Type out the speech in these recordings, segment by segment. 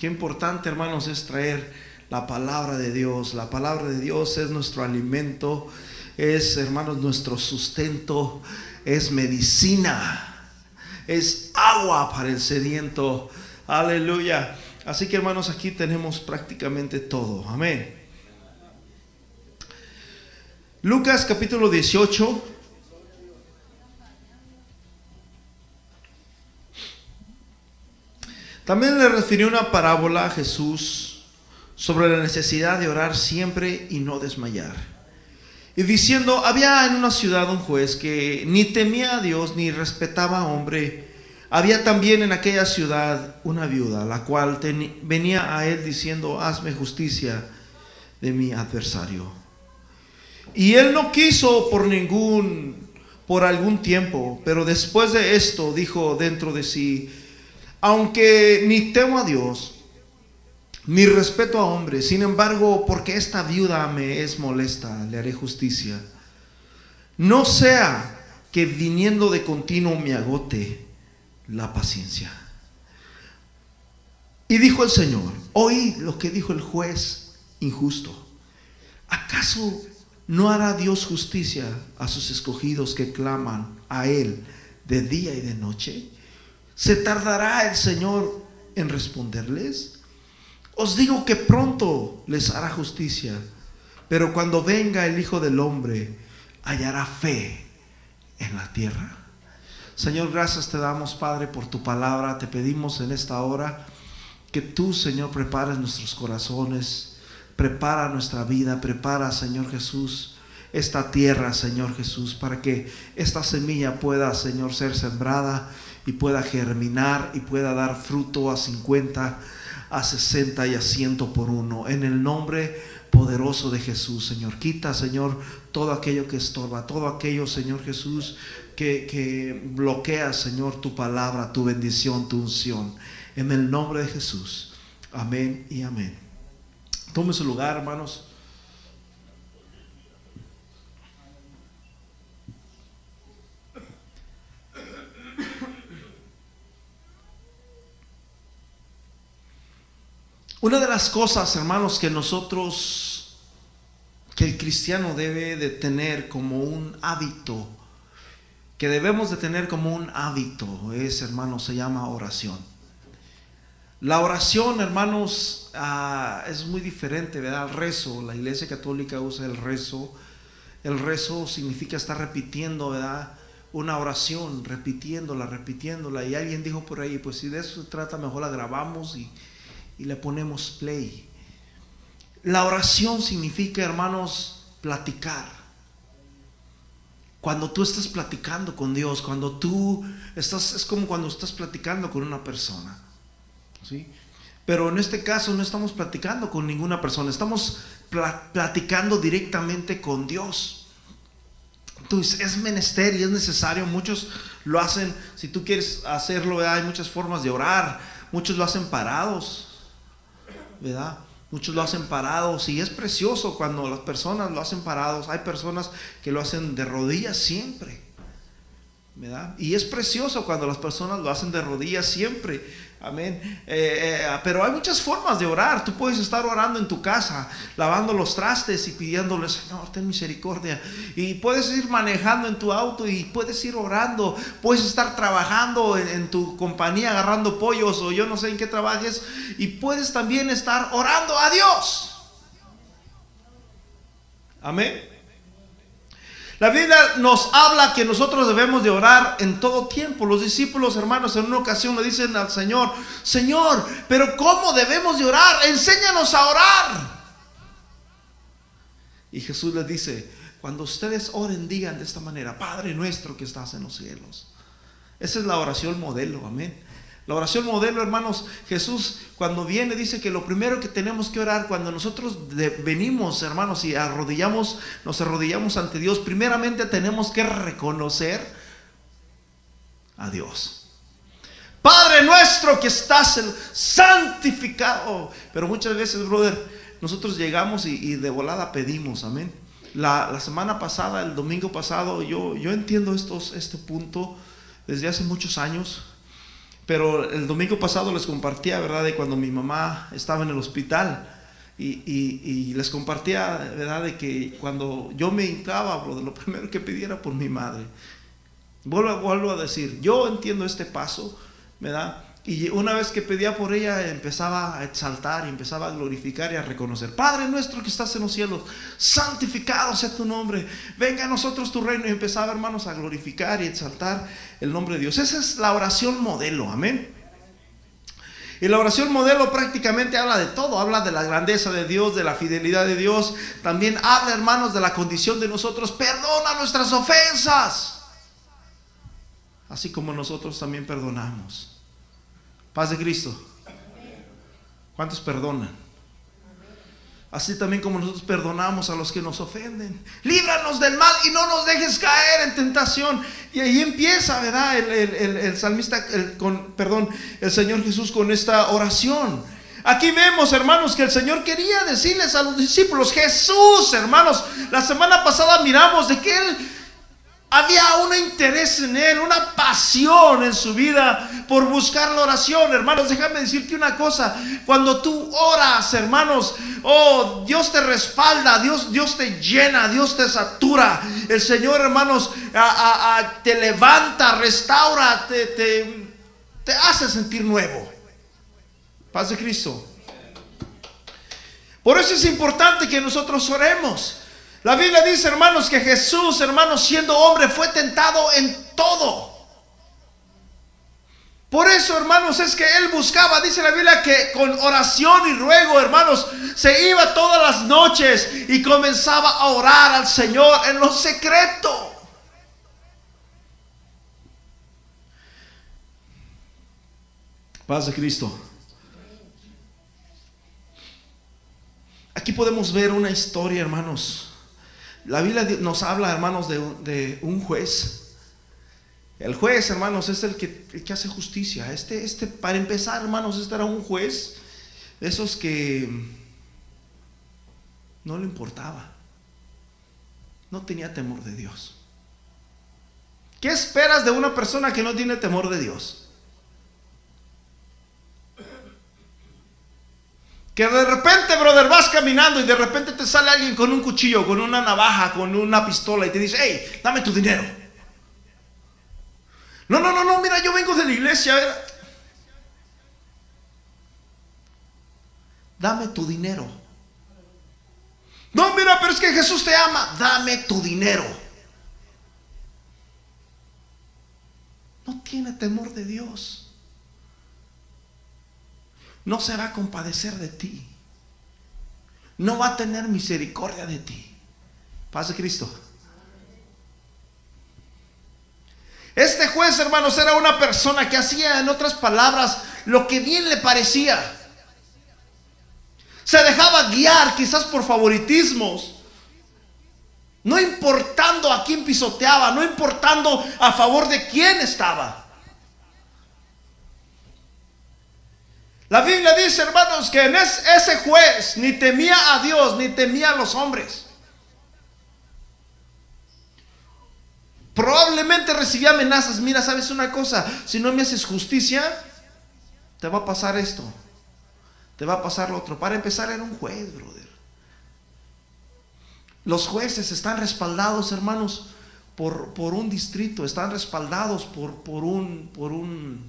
Qué importante, hermanos, es traer la palabra de Dios. La palabra de Dios es nuestro alimento, es, hermanos, nuestro sustento, es medicina, es agua para el sediento. Aleluya. Así que, hermanos, aquí tenemos prácticamente todo. Amén. Lucas capítulo 18. También le refirió una parábola a Jesús sobre la necesidad de orar siempre y no desmayar. Y diciendo, había en una ciudad un juez que ni temía a Dios ni respetaba a hombre. Había también en aquella ciudad una viuda, la cual venía a él diciendo, hazme justicia de mi adversario. Y él no quiso por ningún, por algún tiempo, pero después de esto dijo dentro de sí, aunque ni temo a Dios, ni respeto a hombres, sin embargo, porque esta viuda me es molesta, le haré justicia. No sea que viniendo de continuo me agote la paciencia. Y dijo el Señor, oí lo que dijo el juez injusto. ¿Acaso no hará Dios justicia a sus escogidos que claman a Él de día y de noche? ¿Se tardará el Señor en responderles? Os digo que pronto les hará justicia, pero cuando venga el Hijo del Hombre, hallará fe en la tierra. Señor, gracias te damos, Padre, por tu palabra. Te pedimos en esta hora que tú, Señor, prepares nuestros corazones, prepara nuestra vida, prepara, Señor Jesús, esta tierra, Señor Jesús, para que esta semilla pueda, Señor, ser sembrada y pueda germinar y pueda dar fruto a 50, a 60 y a 100 por uno. En el nombre poderoso de Jesús, Señor. Quita, Señor, todo aquello que estorba, todo aquello, Señor Jesús, que, que bloquea, Señor, tu palabra, tu bendición, tu unción. En el nombre de Jesús. Amén y amén. Tome su lugar, hermanos. Una de las cosas, hermanos, que nosotros, que el cristiano debe de tener como un hábito, que debemos de tener como un hábito, es, hermanos, se llama oración. La oración, hermanos, ah, es muy diferente, ¿verdad? El rezo, la iglesia católica usa el rezo. El rezo significa estar repitiendo, ¿verdad? Una oración, repitiéndola, repitiéndola. Y alguien dijo por ahí, pues si de eso se trata, mejor la grabamos y y le ponemos play. La oración significa, hermanos, platicar. Cuando tú estás platicando con Dios, cuando tú estás, es como cuando estás platicando con una persona. ¿sí? Pero en este caso no estamos platicando con ninguna persona, estamos platicando directamente con Dios. Entonces es menester y es necesario, muchos lo hacen, si tú quieres hacerlo, hay muchas formas de orar, muchos lo hacen parados, ¿verdad? Muchos lo hacen parados y es precioso cuando las personas lo hacen parados. Hay personas que lo hacen de rodillas siempre. ¿verdad? Y es precioso cuando las personas lo hacen de rodillas siempre. Amén. Eh, eh, pero hay muchas formas de orar. Tú puedes estar orando en tu casa, lavando los trastes y pidiéndole, Señor, ten misericordia. Y puedes ir manejando en tu auto y puedes ir orando. Puedes estar trabajando en, en tu compañía agarrando pollos o yo no sé en qué trabajes. Y puedes también estar orando a Dios. Amén. La Biblia nos habla que nosotros debemos de orar en todo tiempo. Los discípulos, hermanos, en una ocasión le dicen al Señor, Señor, pero ¿cómo debemos de orar? Enséñanos a orar. Y Jesús les dice, cuando ustedes oren, digan de esta manera, Padre nuestro que estás en los cielos. Esa es la oración modelo, amén. La oración modelo, hermanos, Jesús cuando viene dice que lo primero que tenemos que orar cuando nosotros venimos, hermanos, y arrodillamos, nos arrodillamos ante Dios, primeramente tenemos que reconocer a Dios. Padre nuestro que estás santificado. Pero muchas veces, brother, nosotros llegamos y, de volada pedimos, amén. La, semana pasada, el domingo pasado, yo, yo entiendo estos, este punto desde hace muchos años pero el domingo pasado les compartía, ¿verdad? De cuando mi mamá estaba en el hospital. Y, les compartía, ¿verdad? De que cuando yo me hincaba, de lo primero que pidiera por mi madre. Vuelvo, vuelvo a decir, yo entiendo este paso, ¿verdad? Y una vez que pedía por ella, empezaba a exaltar empezaba a glorificar y a reconocer. Padre nuestro que estás en los cielos, santificado sea tu nombre. Venga a nosotros tu reino. Y empezaba, hermanos, a glorificar y exaltar el nombre de Dios. Esa es la oración modelo. Amén. Y la oración modelo prácticamente habla de todo, habla de la grandeza de Dios, de la fidelidad de Dios. También habla, hermanos, de la condición de nosotros. Perdona nuestras ofensas. Así como nosotros también perdonamos. Paz de Cristo. ¿Cuántos perdonan? Así también como nosotros perdonamos a los que nos ofenden. Líbranos del mal y no nos dejes caer en tentación. Y ahí empieza, ¿verdad? El, salmista, con, perdón, el Señor Jesús con esta oración. Aquí vemos, hermanos, que el Señor quería decirles a los discípulos, Jesús, hermanos, la semana pasada miramos de que Él había un interés en él, una pasión en su vida por buscar la oración. Hermanos, déjame decirte una cosa. Cuando tú oras, hermanos, oh, Dios te respalda, Dios, Dios te llena, Dios te satura. El Señor, hermanos, te levanta, restaura, te, te, te hace sentir nuevo. Paz de Cristo. Por eso es importante que nosotros oremos. La Biblia dice, hermanos, que Jesús, hermanos, siendo hombre, fue tentado en todo. Por eso, hermanos, es que él buscaba, dice la Biblia, que con oración y ruego, hermanos, se iba todas las noches y comenzaba a orar al Señor en lo secreto. Paz de Cristo. Aquí podemos ver una historia, hermanos, la Biblia nos habla, hermanos, de, un juez. El juez, hermanos, es el que, hace justicia. Este, este, para empezar, hermanos, este era un juez de esos que no le importaba. No tenía temor de Dios. ¿Qué esperas de una persona que no tiene temor de Dios? Que de repente, brother, vas caminando y de repente te sale alguien con un cuchillo, con una navaja, con una pistola y te dice, hey, dame tu dinero. No, no, no, no, mira, yo vengo de la iglesia. Dame tu dinero. No, mira, pero es que Jesús te ama. Dame tu dinero. No tiene temor de Dios no se va a compadecer de ti. No va a tener misericordia de ti. Paz de Cristo. Este juez, hermanos, era una persona que hacía, en otras palabras, lo que bien le parecía. Se dejaba guiar quizás por favoritismos. No importando a quién pisoteaba, no importando a favor de quién estaba. La Biblia dice, hermanos, que en ese juez ni temía a Dios ni temía a los hombres. Probablemente recibía amenazas. Mira, ¿sabes una cosa? Si no me haces justicia, te va a pasar esto. Te va a pasar lo otro. Para empezar, era un juez, brother. Los jueces están respaldados, hermanos, por, por un distrito. Están respaldados por, por, un, por, un,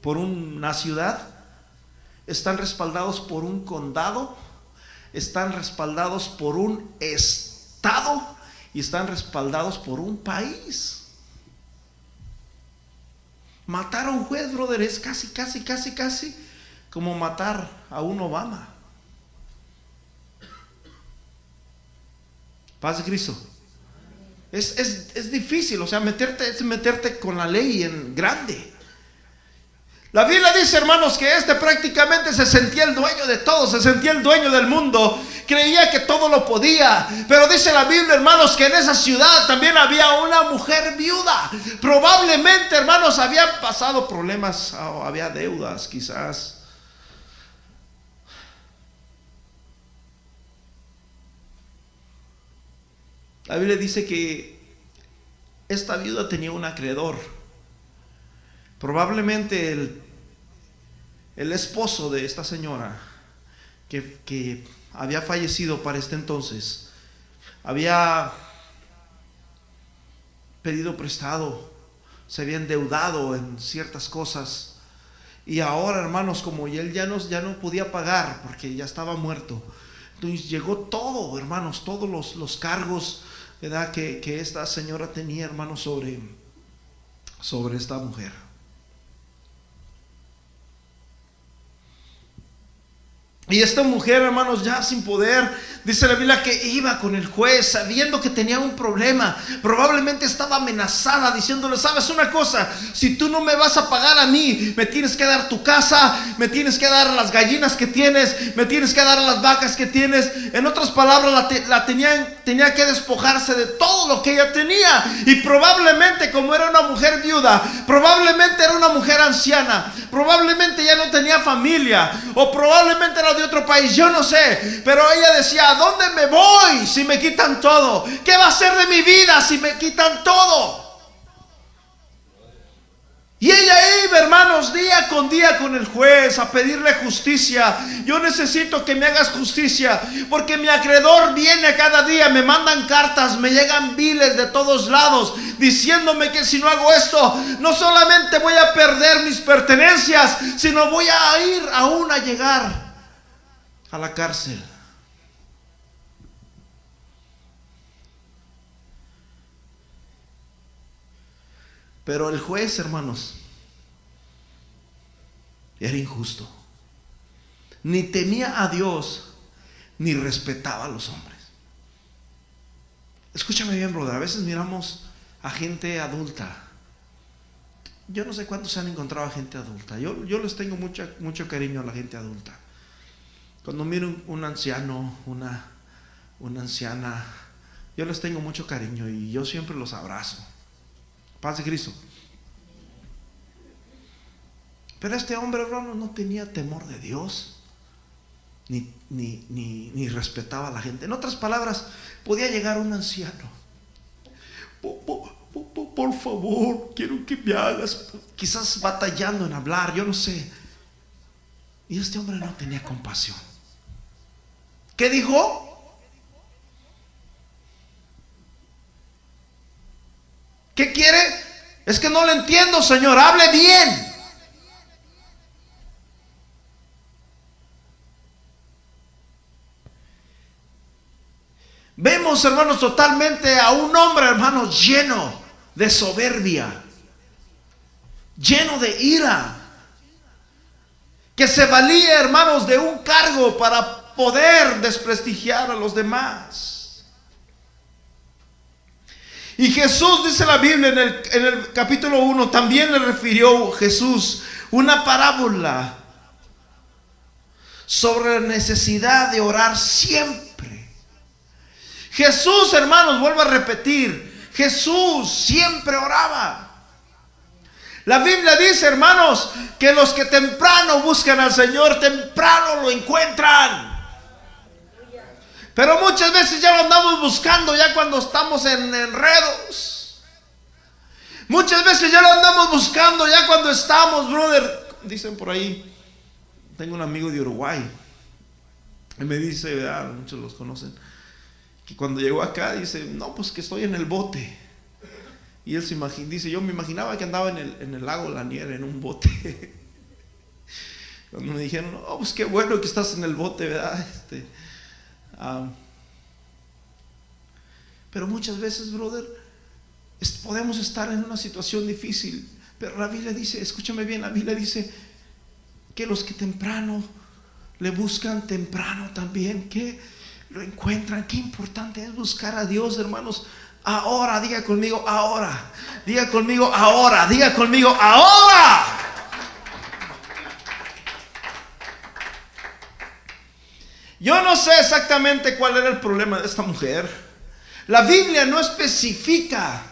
por una ciudad están respaldados por un condado, están respaldados por un estado y están respaldados por un país. Matar a un juez, brother, es casi, casi, casi, casi como matar a un Obama. Paz de Cristo. Es, es, difícil, o sea, meterte, es meterte con la ley en grande. La Biblia dice, hermanos, que este prácticamente se sentía el dueño de todo, se sentía el dueño del mundo, creía que todo lo podía. Pero dice la Biblia, hermanos, que en esa ciudad también había una mujer viuda. Probablemente, hermanos, habían pasado problemas o había deudas, quizás. La Biblia dice que esta viuda tenía un acreedor Probablemente el, el esposo de esta señora, que, que había fallecido para este entonces, había pedido prestado, se había endeudado en ciertas cosas. Y ahora, hermanos, como él ya no, ya no podía pagar porque ya estaba muerto, entonces llegó todo, hermanos, todos los, los cargos. Que, que esta señora tenía, hermanos, sobre, sobre esta mujer. Y esta mujer, hermanos, ya sin poder, dice la Biblia que iba con el juez sabiendo que tenía un problema. Probablemente estaba amenazada diciéndole, sabes una cosa, si tú no me vas a pagar a mí, me tienes que dar tu casa, me tienes que dar las gallinas que tienes, me tienes que dar las vacas que tienes. En otras palabras, la, tenía que despojarse de todo lo que ella tenía. Y probablemente como era una mujer viuda, probablemente era una mujer anciana, probablemente ya no tenía familia, o probablemente era de otro país, yo no sé. Pero ella decía, ¿a dónde me voy si me quitan todo? ¿Qué va a ser de mi vida si me quitan todo? Y ella iba, hermanos, día con día con el juez a pedirle justicia. Yo necesito que me hagas justicia, porque mi acreedor viene cada día, me mandan cartas, me llegan biles de todos lados, diciéndome que si no hago esto, no solamente voy a perder mis pertenencias, sino voy a ir aún a llegar a la cárcel. Pero el juez, hermanos, era injusto. Ni temía a Dios, ni respetaba a los hombres. Escúchame bien, brother. A veces miramos a gente adulta. Yo no sé cuántos se han encontrado a gente adulta. Yo, yo les tengo mucha, mucho cariño a la gente adulta. Cuando miro un, anciano, una, una anciana, yo les tengo mucho cariño y yo siempre los abrazo. Paz de Cristo. Pero este hombre, hermano, no tenía temor de Dios, ni, ni, ni, respetaba a la gente. En otras palabras, podía llegar un anciano. por, favor, quiero que me hagas. Quizás batallando en hablar, yo no sé. Y este hombre no tenía compasión. ¿Qué dijo? ¿Qué quiere? Es que no le entiendo, Señor. Hable bien. Vemos, hermanos, totalmente a un hombre, hermanos, lleno de soberbia, lleno de ira, que se valía, hermanos, de un cargo para poder desprestigiar a los demás. Y Jesús, dice la Biblia en el, en el capítulo 1, también le refirió Jesús una parábola sobre la necesidad de orar siempre. Jesús, hermanos, vuelvo a repetir, Jesús siempre oraba. La Biblia dice, hermanos, que los que temprano buscan al Señor, temprano lo encuentran. Pero muchas veces ya lo andamos buscando ya cuando estamos en enredos. Muchas veces ya lo andamos buscando ya cuando estamos, brother. Dicen por ahí, tengo un amigo de Uruguay. Y me dice, muchos los conocen, que cuando llegó acá dice, no, pues que estoy en el bote. Y él se imagina, dice, yo me imaginaba que andaba en el, en el lago Lanier en un bote. Cuando me dijeron, oh, pues qué bueno que estás en el bote, ¿verdad? Este, pero muchas veces, brother, podemos estar en una situación difícil. Pero la Biblia dice, escúchame bien, la Biblia dice que los que temprano le buscan temprano también, que lo encuentran. Qué importante es buscar a Dios, hermanos. Ahora, diga conmigo, ahora. Diga conmigo, ahora. Diga conmigo, ahora. Yo no sé exactamente cuál era el problema de esta mujer. La Biblia no especifica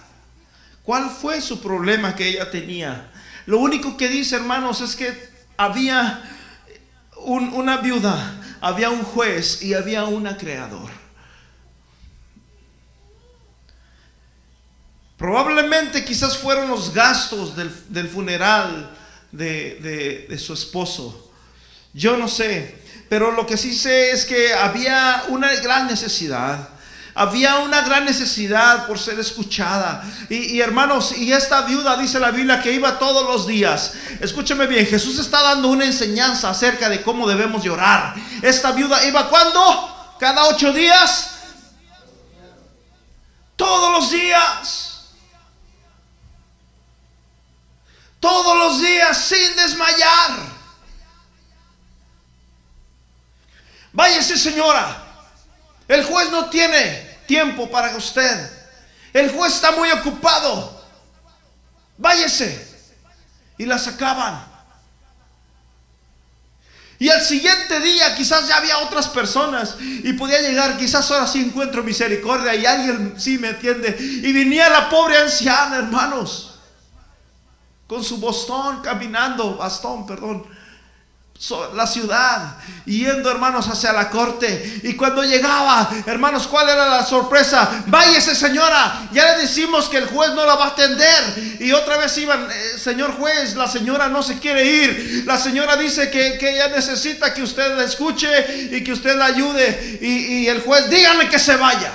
cuál fue su problema que ella tenía. Lo único que dice, hermanos, es que había una viuda, había un juez y había un creador. Probablemente quizás fueron los gastos del, funeral de su esposo. Yo no sé, pero lo que sí sé es que había una gran necesidad. Había una gran necesidad por ser escuchada. Y, hermanos, y esta viuda dice la Biblia que iba todos los días. Escúcheme bien, Jesús está dando una enseñanza acerca de cómo debemos llorar. Esta viuda iba cuando? Cada ocho días. Todos los días. Todos los días sin desmayar. Váyase señora. El juez no tiene tiempo para usted. El juez está muy ocupado. Váyese. Y la sacaban. Y al siguiente día quizás ya había otras personas y podía llegar, quizás ahora sí encuentro misericordia y alguien sí me entiende. Y venía la pobre anciana, hermanos, con su bastón caminando, bastón, perdón, la ciudad, yendo hermanos hacia la corte. Y cuando llegaba, hermanos, ¿cuál era la sorpresa? Váyase señora, ya le decimos que el juez no la va a atender. Y otra vez iban, eh, señor juez, la señora no se quiere ir. La señora dice que, ella necesita que usted la escuche y que usted la ayude. Y, y el juez, dígame que se vaya.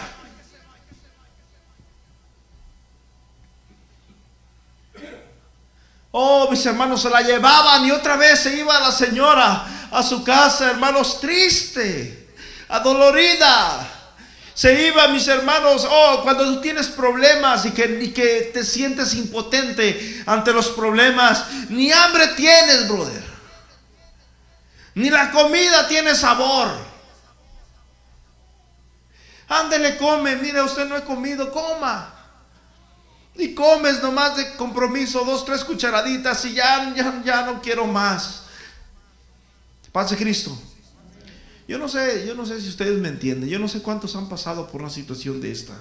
Oh, mis hermanos se la llevaban y otra vez se iba la señora a su casa, hermanos, triste, adolorida. Se iba, mis hermanos, oh, cuando tú tienes problemas y que, y que te sientes impotente ante los problemas, ni hambre tienes, brother. Ni la comida tiene sabor. Ándele, come, mire, usted no ha comido, coma. Y comes nomás de compromiso dos, tres cucharaditas y ya, ya, ya no quiero más. Paz Cristo. Yo no sé, yo no sé si ustedes me entienden. Yo no sé cuántos han pasado por una situación de esta.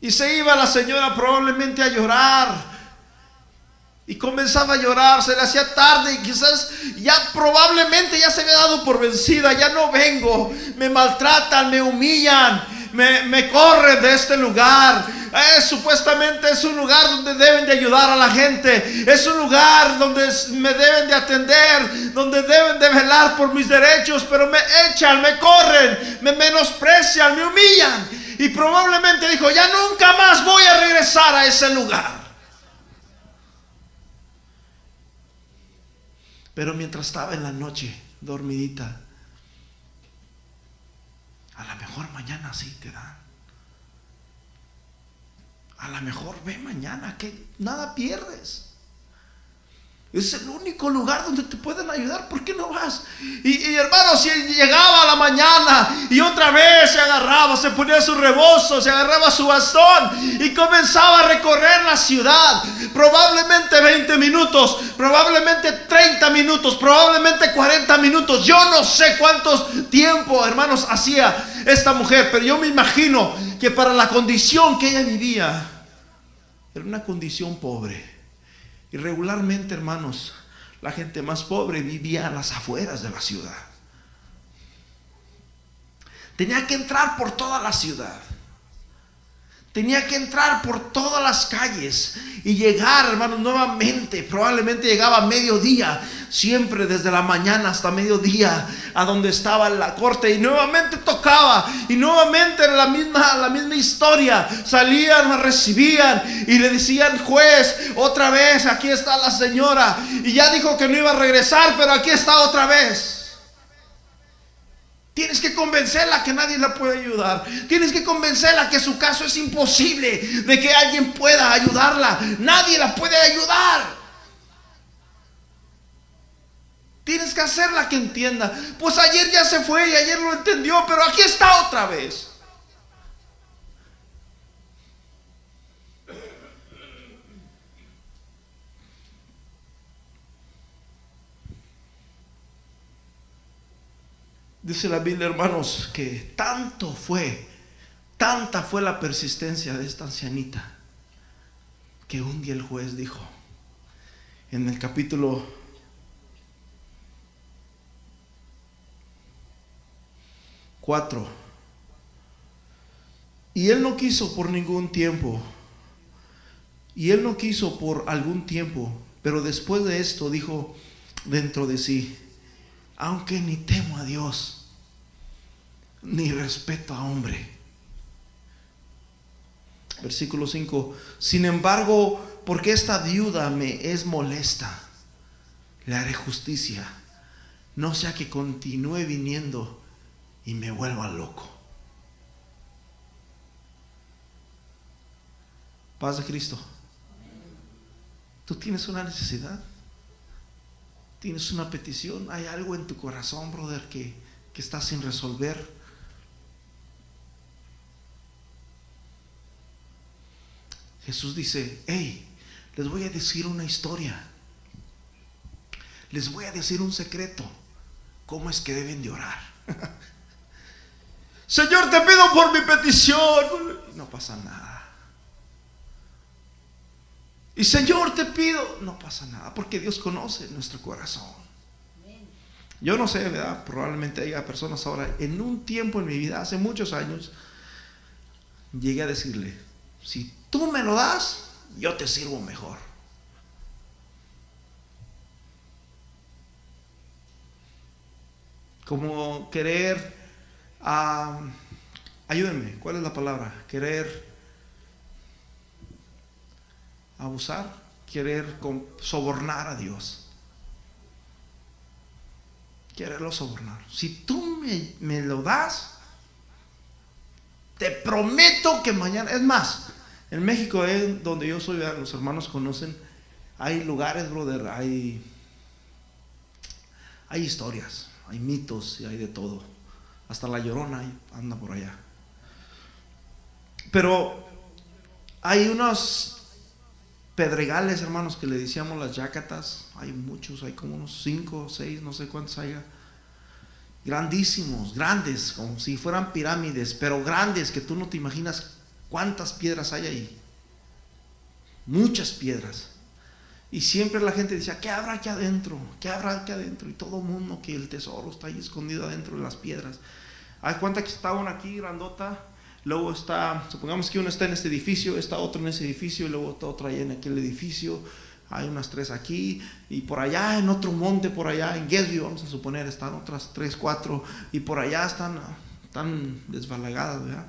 Y se iba la señora probablemente a llorar. Y comenzaba a llorar, se le hacía tarde y quizás ya probablemente ya se había dado por vencida, ya no vengo, me maltratan, me humillan, me, me corren de este lugar. Eh, supuestamente es un lugar donde deben de ayudar a la gente. Es un lugar donde me deben de atender, donde deben de velar por mis derechos, pero me echan, me corren, me menosprecian, me humillan. Y probablemente dijo, ya nunca más voy a regresar a ese lugar. Pero mientras estaba en la noche, dormidita, a lo mejor mañana sí te dan. A lo mejor ve mañana que nada pierdes. Es el único lugar donde te pueden ayudar. ¿Por qué no vas? Y, hermano, si llegaba a la mañana y otra vez se agarraba, se ponía su rebozo, se agarraba su bastón y comenzaba a recorrer la ciudad. Probablemente 20 minutos, probablemente 30 minutos, probablemente 40 minutos. Yo no sé cuántos tiempo, hermanos, hacía esta mujer, pero yo me imagino que para la condición que ella vivía, era una condición pobre. Y regularmente, hermanos, la gente más pobre vivía a las afueras de la ciudad. Tenía que entrar por toda la ciudad. Tenía que entrar por todas las calles y llegar, hermanos, nuevamente. Probablemente llegaba a mediodía, siempre desde la mañana hasta mediodía, a donde estaba la corte. Y nuevamente tocaba. Y nuevamente era la misma, la misma historia. Salían, recibían y le decían, juez, otra vez, aquí está la señora. Y ya dijo que no iba a regresar, pero aquí está otra vez. Tienes que convencerla que nadie la puede ayudar. Tienes que convencerla que su caso es imposible, de que alguien pueda ayudarla. Nadie la puede ayudar. Tienes que hacerla que entienda. Pues ayer ya se fue y ayer lo entendió, pero aquí está otra vez. Dice la Biblia, hermanos, que tanto fue, tanta fue la persistencia de esta ancianita, que un día el juez dijo, en el capítulo 4, Y él no quiso por ningún tiempo. Y él no quiso por algún tiempo. Pero después de esto dijo dentro de sí, aunque ni temo a Dios, ni respeto a hombre. Versículo 5. Sin embargo, porque esta viuda me es molesta, le haré justicia. No sea que continúe viniendo y me vuelva loco. Paz de Cristo. Tú tienes una necesidad. Tienes una petición. Hay algo en tu corazón, brother, que, que está sin resolver. Jesús dice, hey, les voy a decir una historia. Les voy a decir un secreto. ¿Cómo es que deben de orar? Señor, te pido por mi petición. No pasa nada. Y Señor, te pido. No pasa nada, porque Dios conoce nuestro corazón. Yo no sé, ¿verdad? Probablemente haya personas ahora. En un tiempo en mi vida, hace muchos años, llegué a decirle, si tú me lo das, yo te sirvo mejor. Como querer, ah, ayúdenme, ¿cuál es la palabra? Querer abusar, querer sobornar a Dios. Quererlo sobornar. Si tú me, lo das, te prometo que mañana, es más, en México, es donde yo soy, los hermanos conocen, hay lugares, brother, hay, hay historias, hay mitos y hay de todo. Hasta la llorona anda por allá. Pero hay unos pedregales, hermanos, que le decíamos las yacatas. Hay muchos, hay como unos cinco, seis, no sé cuántos haya. Grandísimos, grandes, como si fueran pirámides, pero grandes que tú no te imaginas ¿Cuántas piedras hay ahí? Muchas piedras. Y siempre la gente decía, ¿qué habrá aquí adentro? ¿Qué habrá aquí adentro? Y todo el mundo que el tesoro está ahí escondido adentro de las piedras. Hay cuenta que una aquí grandota, luego está, supongamos que uno está en este edificio, está otro en ese edificio, y luego está otro ahí en aquel edificio. Hay unas tres aquí, y por allá en otro monte, por allá en Guesview, vamos a suponer, están otras tres, cuatro, y por allá están, están desbalagadas, ¿verdad?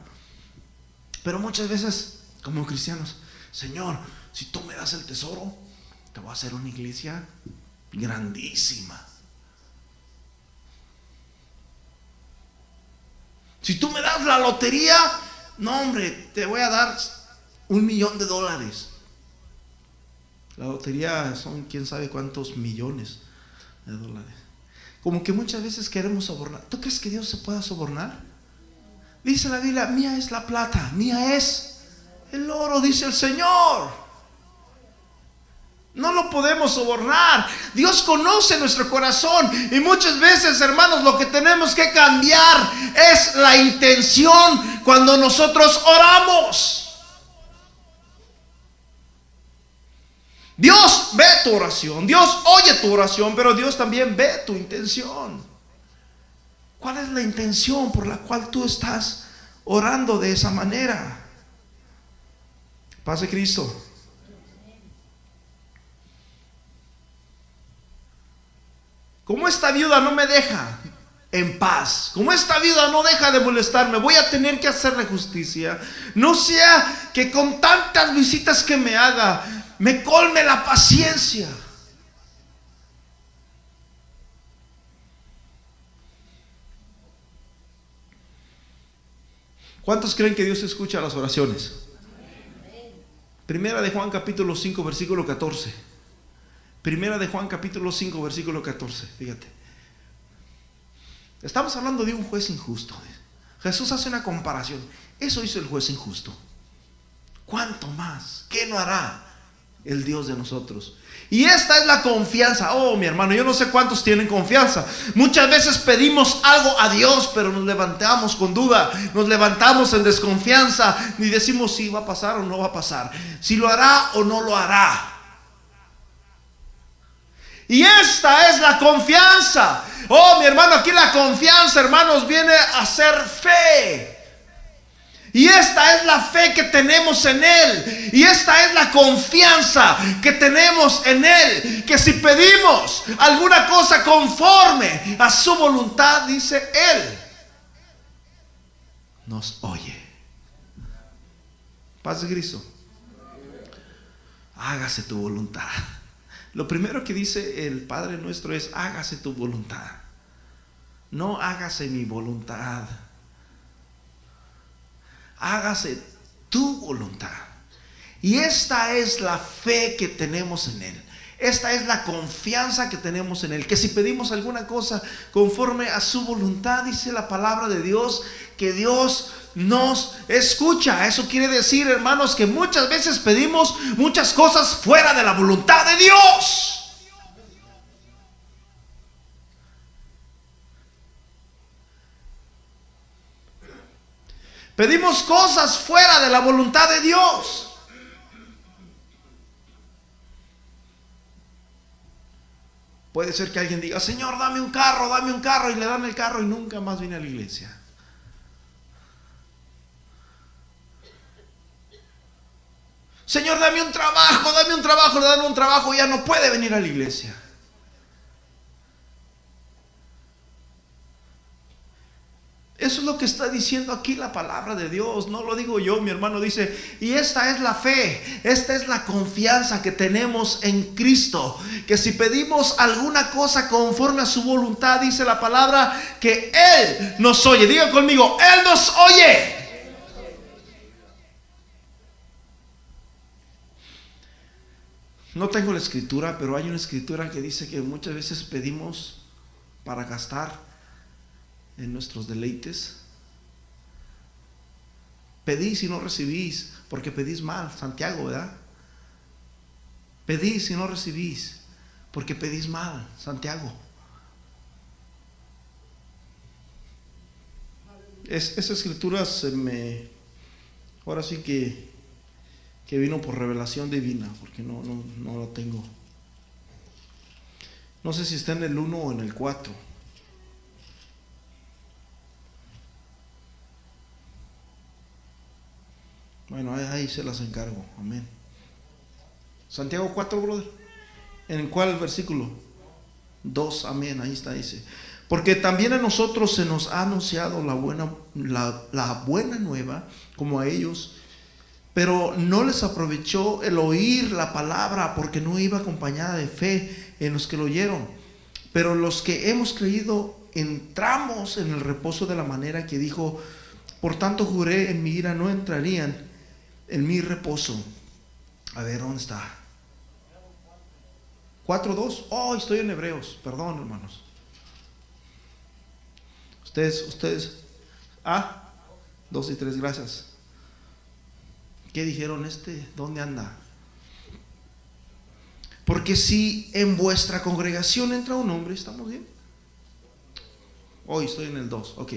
Pero muchas veces, como cristianos, Señor, si tú me das el tesoro, te voy a hacer una iglesia grandísima. Si tú me das la lotería, no hombre, te voy a dar un millón de dólares. La lotería son quién sabe cuántos millones de dólares. Como que muchas veces queremos sobornar. ¿Tú crees que Dios se pueda sobornar? Dice la Biblia, mía es la plata, mía es el oro, dice el Señor. No lo podemos sobornar. Dios conoce nuestro corazón. Y muchas veces, hermanos, lo que tenemos que cambiar es la intención cuando nosotros oramos. Dios ve tu oración, Dios oye tu oración, pero Dios también ve tu intención. ¿Cuál es la intención por la cual tú estás orando de esa manera? Pase Cristo. Como esta viuda no me deja en paz, como esta viuda no deja de molestarme, voy a tener que hacerle justicia. No sea que con tantas visitas que me haga, me colme la paciencia. ¿Cuántos creen que Dios escucha las oraciones? Primera de Juan capítulo 5 versículo 14. Primera de Juan capítulo 5 versículo 14. Fíjate. Estamos hablando de un juez injusto. Jesús hace una comparación. Eso hizo el juez injusto. ¿Cuánto más? ¿Qué no hará el Dios de nosotros? Y esta es la confianza. Oh, mi hermano, yo no sé cuántos tienen confianza. Muchas veces pedimos algo a Dios, pero nos levantamos con duda, nos levantamos en desconfianza y decimos si va a pasar o no va a pasar, si lo hará o no lo hará. Y esta es la confianza. Oh, mi hermano, aquí la confianza, hermanos, viene a ser fe. Y esta es la fe que tenemos en Él. Y esta es la confianza que tenemos en Él. Que si pedimos alguna cosa conforme a su voluntad, dice Él, nos oye. Paz de Cristo. Hágase tu voluntad. Lo primero que dice el Padre nuestro es, hágase tu voluntad. No hágase mi voluntad hágase tu voluntad. Y esta es la fe que tenemos en Él. Esta es la confianza que tenemos en Él. Que si pedimos alguna cosa conforme a su voluntad, dice la palabra de Dios, que Dios nos escucha. Eso quiere decir, hermanos, que muchas veces pedimos muchas cosas fuera de la voluntad de Dios. Pedimos cosas fuera de la voluntad de Dios. Puede ser que alguien diga, Señor, dame un carro, dame un carro, y le dan el carro y nunca más viene a la iglesia. Señor, dame un trabajo, dame un trabajo, le dan un trabajo y ya no puede venir a la iglesia. Eso es lo que está diciendo aquí la palabra de Dios. No lo digo yo, mi hermano dice. Y esta es la fe, esta es la confianza que tenemos en Cristo. Que si pedimos alguna cosa conforme a su voluntad, dice la palabra, que Él nos oye. Diga conmigo, Él nos oye. No tengo la escritura, pero hay una escritura que dice que muchas veces pedimos para gastar en nuestros deleites. Pedís y no recibís, porque pedís mal, Santiago, ¿verdad? Pedís y no recibís, porque pedís mal, Santiago. Es, esa escritura se me, ahora sí que, que vino por revelación divina, porque no, no, no la tengo. No sé si está en el 1 o en el 4. Bueno, ahí, se las encargo. Amén. Santiago 4, brother. ¿En el cual versículo? 2, amén. Ahí está, dice. Porque también a nosotros se nos ha anunciado la buena, la, la buena nueva, como a ellos, pero no les aprovechó el oír la palabra porque no iba acompañada de fe en los que lo oyeron. Pero los que hemos creído entramos en el reposo de la manera que dijo, por tanto juré en mi ira no entrarían en mi reposo. A ver, ¿dónde está? 4.2. Oh, estoy en Hebreos. Perdón, hermanos. Ustedes, ustedes. Ah, 2 y 3, gracias. ¿Qué dijeron este? ¿Dónde anda? Porque si en vuestra congregación entra un hombre, ¿estamos bien? Hoy estoy en el 2, ok.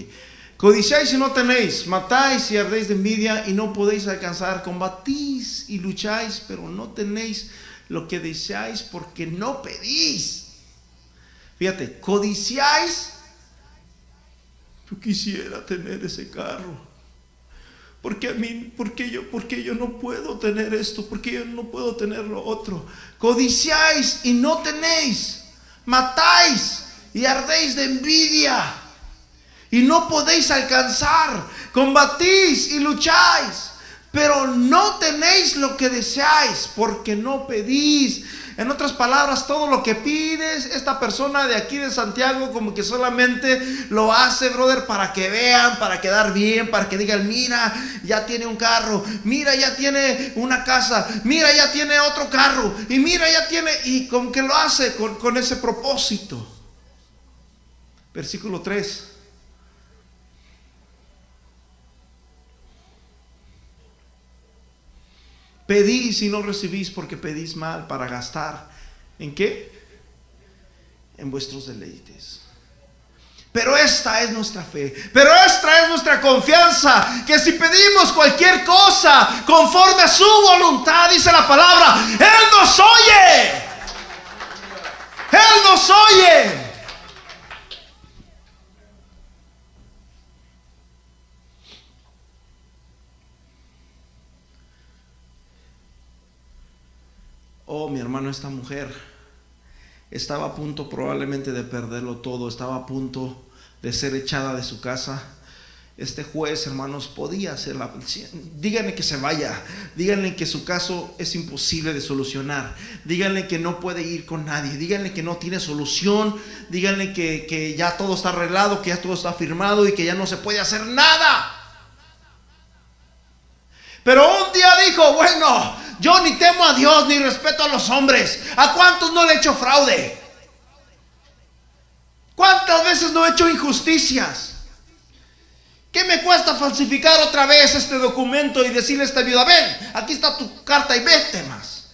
Codiciáis y no tenéis, matáis y ardéis de envidia y no podéis alcanzar, combatís y lucháis, pero no tenéis lo que deseáis porque no pedís. Fíjate, codiciáis, yo quisiera tener ese carro. Porque a mí, porque yo, porque yo no puedo tener esto, porque yo no puedo tener lo otro. Codiciáis y no tenéis, matáis y ardéis de envidia y no podéis alcanzar. Combatís y lucháis, pero no tenéis lo que deseáis porque no pedís. En otras palabras, todo lo que pides, esta persona de aquí de Santiago como que solamente lo hace, brother, para que vean, para quedar bien, para que digan, mira, ya tiene un carro, mira, ya tiene una casa, mira, ya tiene otro carro, y mira, ya tiene, y como que lo hace con, con ese propósito. Versículo 3. Pedís y no recibís porque pedís mal para gastar. ¿En qué? En vuestros deleites. Pero esta es nuestra fe. Pero esta es nuestra confianza. Que si pedimos cualquier cosa conforme a su voluntad, dice la palabra, Él nos oye. Él nos oye. Hermano, esta mujer estaba a punto probablemente de perderlo todo, estaba a punto de ser echada de su casa este juez, hermanos, podía hacerla. Díganle que se vaya. Díganle que su caso es imposible de solucionar. Díganle que no puede ir con nadie. Díganle que no tiene solución. Díganle que, que ya todo está arreglado, que ya todo está firmado y que ya no se puede hacer nada. Pero un día dijo, bueno, yo ni temo a Dios ni respeto a los hombres. ¿A cuántos no le he hecho fraude? ¿Cuántas veces no he hecho injusticias? ¿Qué me cuesta falsificar otra vez este documento y decirle a esta viuda, ven, aquí está tu carta y vete más?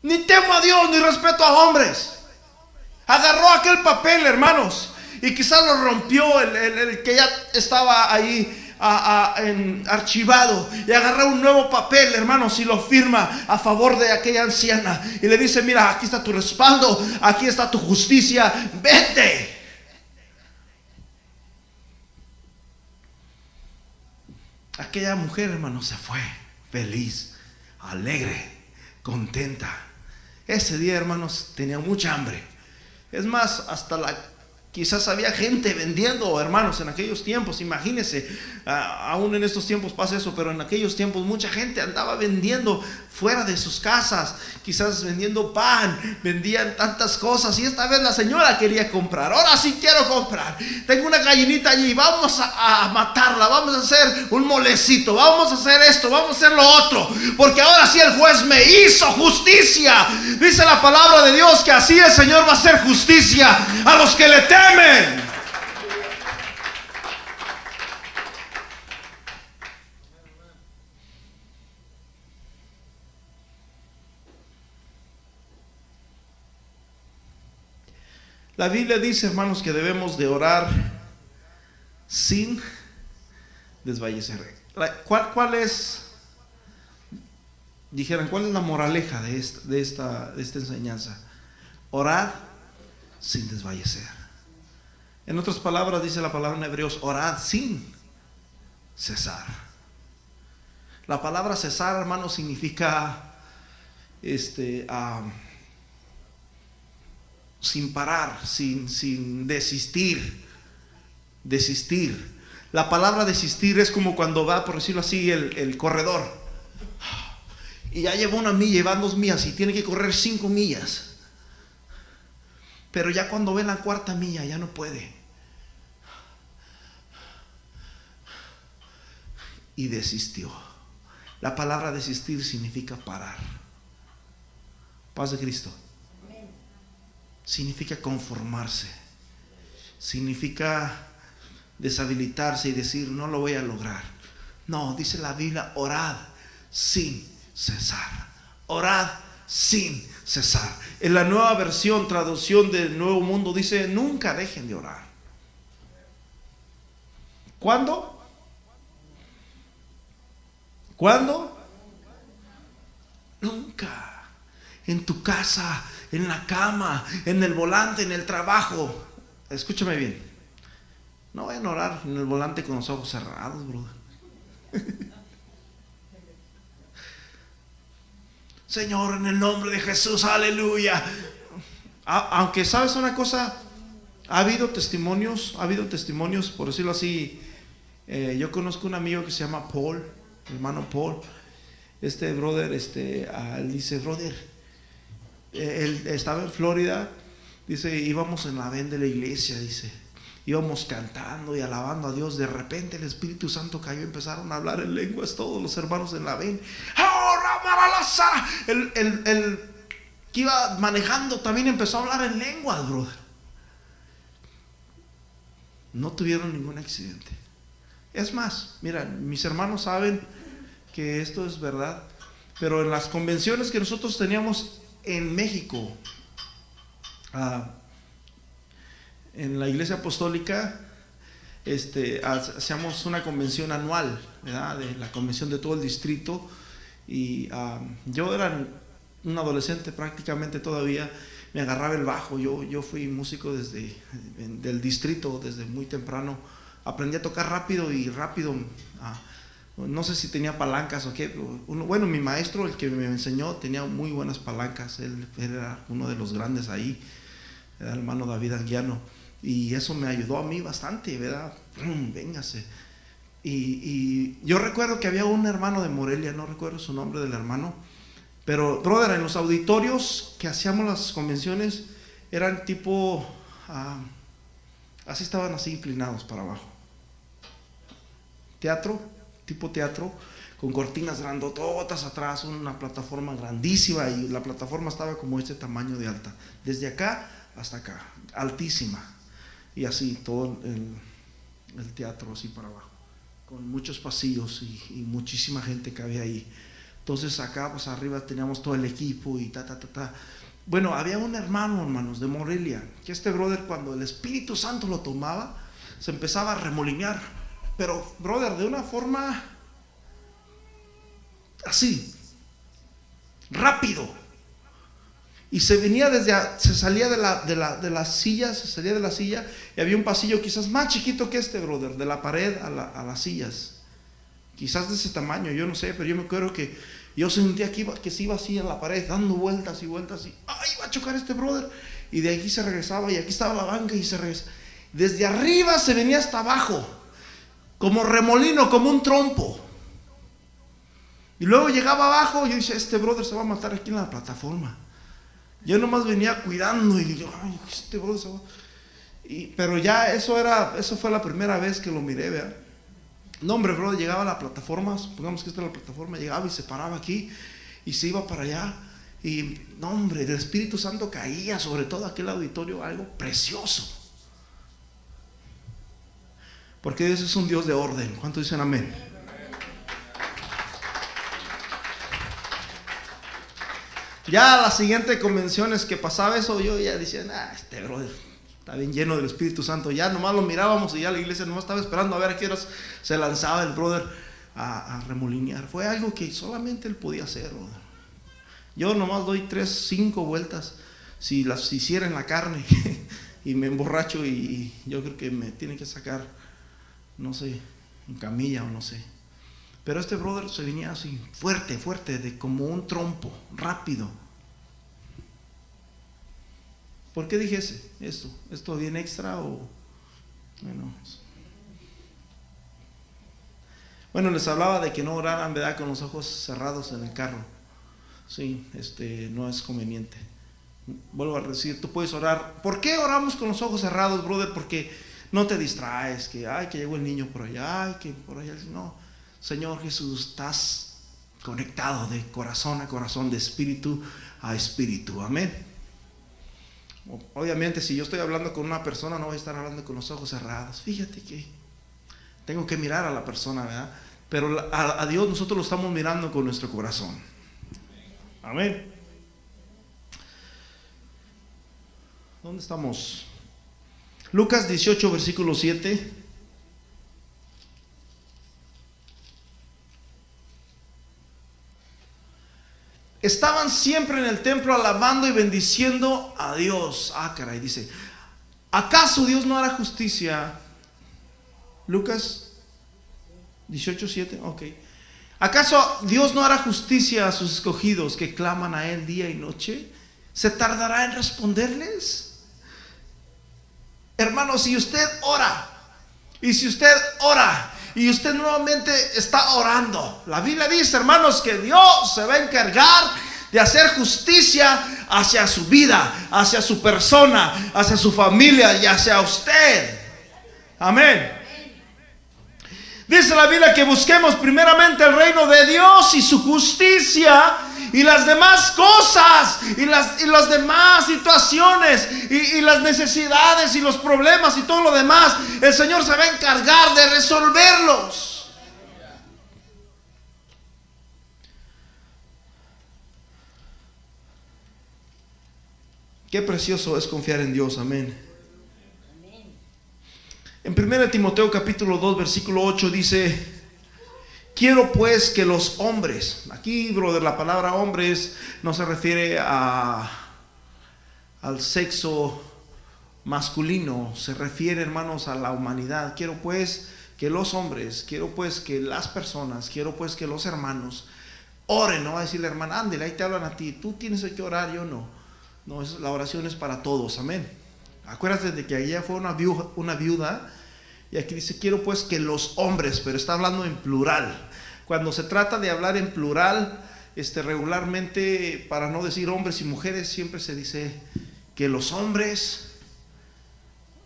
Ni temo a Dios ni respeto a hombres. Agarró aquel papel, hermanos, y quizás lo rompió el, que ya estaba ahí archivado y agarró un nuevo papel, hermanos, y lo firma a favor de aquella anciana. Y le dice, mira, aquí está tu respaldo, aquí está tu justicia, vete. Aquella mujer, hermano, se fue feliz, alegre, contenta. Ese día, hermanos, tenía mucha hambre. Es más, hasta la Quizás había gente vendiendo, hermanos, en aquellos tiempos. Imagínense, aún en estos tiempos pasa eso, pero en aquellos tiempos mucha gente andaba vendiendo fuera de sus casas, quizás vendiendo pan, vendían tantas cosas. Y esta vez la señora quería comprar. Ahora sí quiero comprar. Tengo una gallinita allí, vamos a, matarla, vamos a hacer un molecito, vamos a hacer esto, vamos a hacer lo otro. Porque ahora sí el juez me hizo justicia. Dice la palabra de Dios que así el Señor va a hacer justicia a los que le temen la Biblia dice, hermanos, que debemos de orar sin desvallecer. ¿Cuál, es, dijeran, cuál es la moraleja de esta, de esta, de esta enseñanza? Orar sin desvallecer. En otras palabras, dice la palabra en hebreos, orad sin cesar. La palabra cesar, hermano, significa este, sin parar, sin, sin desistir, desistir. La palabra desistir es como cuando va, por decirlo así, el, el corredor. Y ya lleva una milla van dos millas y tiene que correr cinco millas. Pero ya cuando ve la cuarta milla ya no puede. Y desistió. La palabra desistir significa parar. Paz de Cristo. Significa conformarse. Significa deshabilitarse y decir, no lo voy a lograr. No, dice la Biblia, orad sin cesar. Orad sin cesar. En la nueva versión, traducción del Nuevo Mundo, dice, nunca dejen de orar. ¿Cuándo? ¿Cuándo? Nunca. En tu casa, en la cama, en el volante, en el trabajo. Escúchame bien. No vayan a orar en el volante con los ojos cerrados, brother. Señor, en el nombre de Jesús, aleluya. aunque sabes una cosa, ha habido testimonios, ha habido testimonios, por decirlo así. Eh, yo conozco un amigo que se llama Paul hermano Paul, este brother, este, él dice, brother, eh, él estaba en Florida, dice, íbamos en la ven de la iglesia, dice, íbamos cantando y alabando a Dios, de repente el Espíritu Santo cayó, empezaron a hablar en lenguas todos los hermanos en la ven, ¡Oh, el, el, el que iba manejando también empezó a hablar en lenguas, brother. No tuvieron ningún accidente. Es más, mira, mis hermanos saben que esto es verdad, pero en las convenciones que nosotros teníamos en México, ah, en la iglesia apostólica, este, hacíamos una convención anual, de la convención de todo el distrito, y ah, yo era un adolescente prácticamente todavía, me agarraba el bajo, yo, fui músico desde del distrito, desde muy temprano, aprendí a tocar rápido y rápido. Ah, no sé si tenía palancas o qué. bueno, mi maestro, el que me enseñó, tenía muy buenas palancas. Él, era uno de los grandes ahí, era el hermano David Anguiano. Y eso me ayudó a mí bastante, ¿verdad? Véngase. Y, y, yo recuerdo que había un hermano de Morelia, no recuerdo su nombre del hermano, pero, brother, en los auditorios que hacíamos las convenciones eran tipo, ah, así estaban así inclinados para abajo. Teatro, tipo teatro, con cortinas grandototas atrás, una plataforma grandísima y la plataforma estaba como este tamaño de alta, desde acá hasta acá, altísima. Y así todo el, teatro así para abajo, con muchos pasillos y, muchísima gente que había ahí. Entonces acá pues arriba teníamos todo el equipo y ta, ta, ta, ta. Bueno, había un hermano, hermanos, de Morelia, que este brother cuando el Espíritu Santo lo tomaba, se empezaba a remolinear. Pero, brother, de una forma así, rápido. Y se venía desde, se salía de la, de, la, de la silla, se salía de la silla y había un pasillo quizás más chiquito que este, brother, de la pared a, a las sillas. Quizás de ese tamaño, yo no sé, pero yo me acuerdo que yo sentía que, iba, que se iba así en la pared, dando vueltas y vueltas y, ¡ay, va a chocar este brother! Y de aquí se regresaba y aquí estaba la banca y se regresaba. Desde arriba se venía hasta abajo, como remolino, como un trompo. Y luego llegaba abajo y yo decía, este brother se va a matar aquí en la plataforma. Yo nomás venía cuidando y yo, ay, este brother se va. Y, pero ya eso era, eso fue la primera vez que lo miré, ¿verdad? No, hombre, brother, llegaba a la plataforma, supongamos que esta es la plataforma, llegaba y se paraba aquí y se iba para allá. Y, no, hombre, el Espíritu Santo caía sobre todo aquel auditorio, algo precioso. Porque Dios es un Dios de orden. ¿Cuántos dicen amén? Ya las siguientes convenciones que pasaba eso, yo ya decía, ah, este brother está bien lleno del Espíritu Santo. Ya nomás lo mirábamos y ya la iglesia nomás estaba esperando a ver a qué horas se lanzaba el brother a, remolinear. Fue algo que solamente él podía hacer, Yo nomás doy tres, cinco vueltas. Si las hiciera en la carne y me emborracho y yo creo que me tiene que sacar, no sé, en camilla o no sé. Pero este brother se venía así, fuerte, fuerte, de como un trompo, rápido. ¿Por qué dije esto? ¿Esto bien extra o.? Bueno. Bueno, les hablaba de que no oraran, ¿verdad? Con los ojos cerrados en el carro. Sí, este, no es conveniente. Vuelvo a decir, tú puedes orar. ¿Por qué oramos con los ojos cerrados, brother? Porque no te distraes, que, ay, que llegó el niño por allá, ay, que por allá. No. Señor Jesús, estás conectado de corazón a corazón, de espíritu a espíritu. Amén. Obviamente, si yo estoy hablando con una persona, no voy a estar hablando con los ojos cerrados. Fíjate que tengo que mirar a la persona, ¿verdad? Pero a, a Dios nosotros lo estamos mirando con nuestro corazón. Amén. ¿Dónde estamos? Lucas 18, versículo 7. estaban siempre en el templo alabando y bendiciendo a Dios. Ah, caray, dice, ¿acaso Dios no hará justicia? Lucas 18, 7, ok. ¿Acaso Dios no hará justicia a sus escogidos que claman a Él día y noche? ¿Se tardará en responderles? Hermano, si usted ora, y si usted ora, y usted nuevamente está orando. La Biblia dice, hermanos, que Dios se va a encargar de hacer justicia hacia su vida, hacia su persona, hacia su familia y hacia usted. Amén. Dice la Biblia que busquemos primeramente el reino de Dios y su justicia y las demás cosas y las, y las demás situaciones y, las necesidades y los problemas y todo lo demás, el Señor se va a encargar de resolverlos. Qué precioso es confiar en Dios, amén. En 1 Timoteo capítulo 2 versículo 8 dice, quiero pues que los hombres, aquí brother, la palabra hombres no se refiere a, al sexo masculino, se refiere hermanos a la humanidad. Quiero pues que los hombres, quiero pues que las personas, quiero pues que los hermanos oren, no va a decirle hermana, ándale, ahí te hablan a ti, tú tienes que orar, yo no. No, la oración es para todos, amén. Acuérdate de que allá fue una viuda, una viuda y aquí dice, quiero pues que los hombres, pero está hablando en plural. Cuando se trata de hablar en plural, este, regularmente, para no decir hombres y mujeres, siempre se dice que los hombres,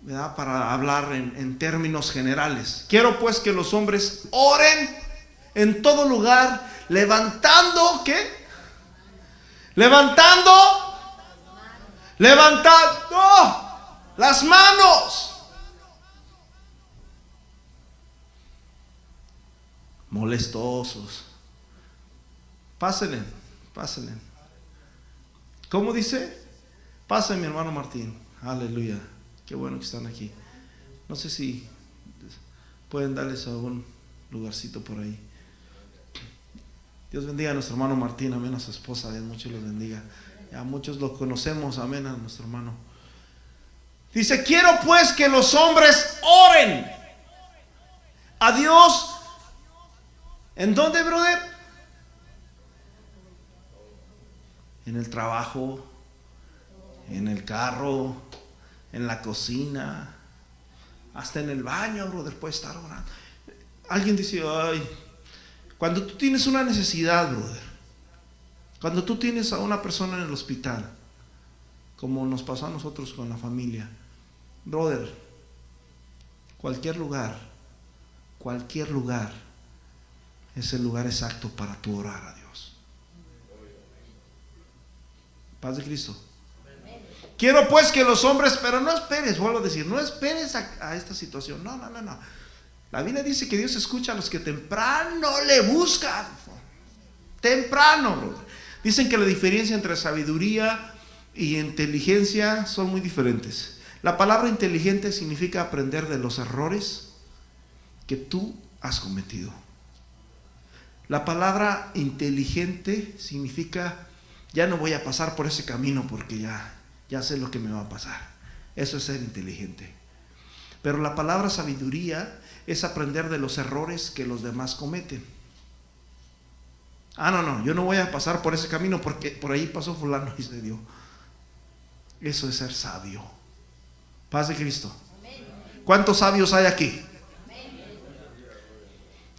¿verdad? Para hablar en, en términos generales. Quiero pues que los hombres oren en todo lugar, levantando, ¿qué? Levantando, levantando las manos. Molestosos. Pásenle, pásenle. ¿Cómo dice? Pásenle, mi hermano Martín. Aleluya. Qué bueno que están aquí. No sé si pueden darles algún lugarcito por ahí. Dios bendiga a nuestro hermano Martín, amén a su esposa, Dios mucho los bendiga. Ya muchos lo conocemos, amén a nuestro hermano. Dice, quiero pues que los hombres oren a Dios. ¿En dónde, brother? En el trabajo, en el carro, en la cocina, hasta en el baño, brother, puede estar orando. Alguien dice, ay, cuando tú tienes una necesidad, brother, cuando tú tienes a una persona en el hospital, como nos pasó a nosotros con la familia, Brother, cualquier lugar, cualquier lugar es el lugar exacto para tu orar a Dios. Paz de Cristo. Quiero pues que los hombres, pero no esperes, vuelvo a decir, no esperes a, esta situación. No, no, no, no. La Biblia dice que Dios escucha a los que temprano le buscan. Temprano. Dicen que la diferencia entre sabiduría y inteligencia son muy diferentes. La palabra inteligente significa aprender de los errores que tú has cometido. La palabra inteligente significa ya no voy a pasar por ese camino porque ya, ya sé lo que me va a pasar. Eso es ser inteligente. Pero la palabra sabiduría es aprender de los errores que los demás cometen. Ah, no, no, yo no voy a pasar por ese camino porque por ahí pasó fulano y se dio. Eso es ser sabio. Paz de Cristo. ¿Cuántos sabios hay aquí?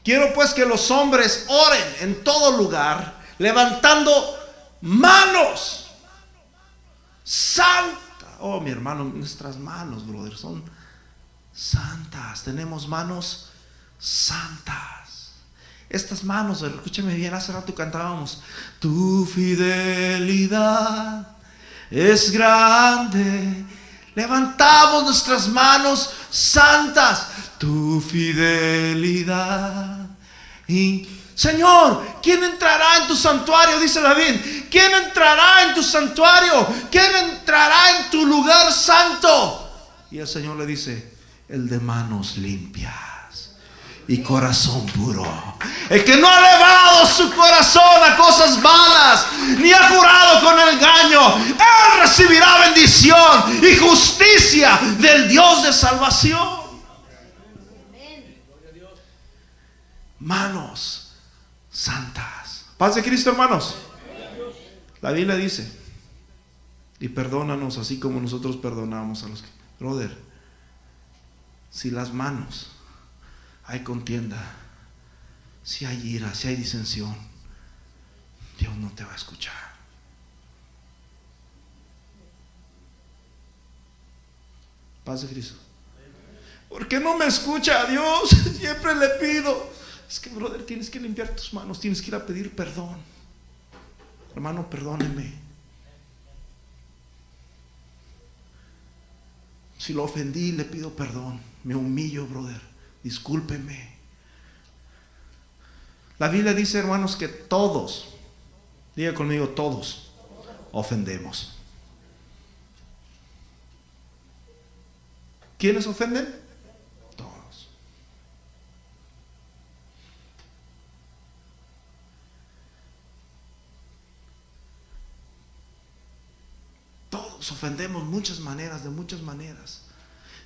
Quiero pues que los hombres oren en todo lugar, levantando manos. Santa. Oh, mi hermano, nuestras manos, brother, son santas. Tenemos manos santas. Estas manos, escúchame bien, hace rato cantábamos, tu fidelidad es grande Levantamos nuestras manos santas. Tu fidelidad. Señor, ¿quién entrará en tu santuario? Dice David. ¿Quién entrará en tu santuario? ¿Quién entrará en tu lugar santo? Y el Señor le dice, el de manos limpias y corazón puro. El que no ha elevado su corazón a cosas malas, ni ha jurado con engaño, él recibirá bendición y justicia del Dios de salvación. Manos santas. Paz de Cristo, hermanos. La Biblia dice, y perdónanos así como nosotros perdonamos a los que... Brother, si las manos hay contienda, si hay ira, si hay disensión, Dios no te va a escuchar. Paz de Cristo. ¿Por qué no me escucha Dios? Siempre le pido. Es que, brother, tienes que limpiar tus manos, tienes que ir a pedir perdón. Hermano, perdóneme. Si lo ofendí, le pido perdón. Me humillo, brother discúlpeme. La Biblia dice, hermanos, que todos, diga conmigo, todos ofendemos. ¿Quiénes ofenden? Todos. Todos ofendemos muchas maneras, de muchas maneras.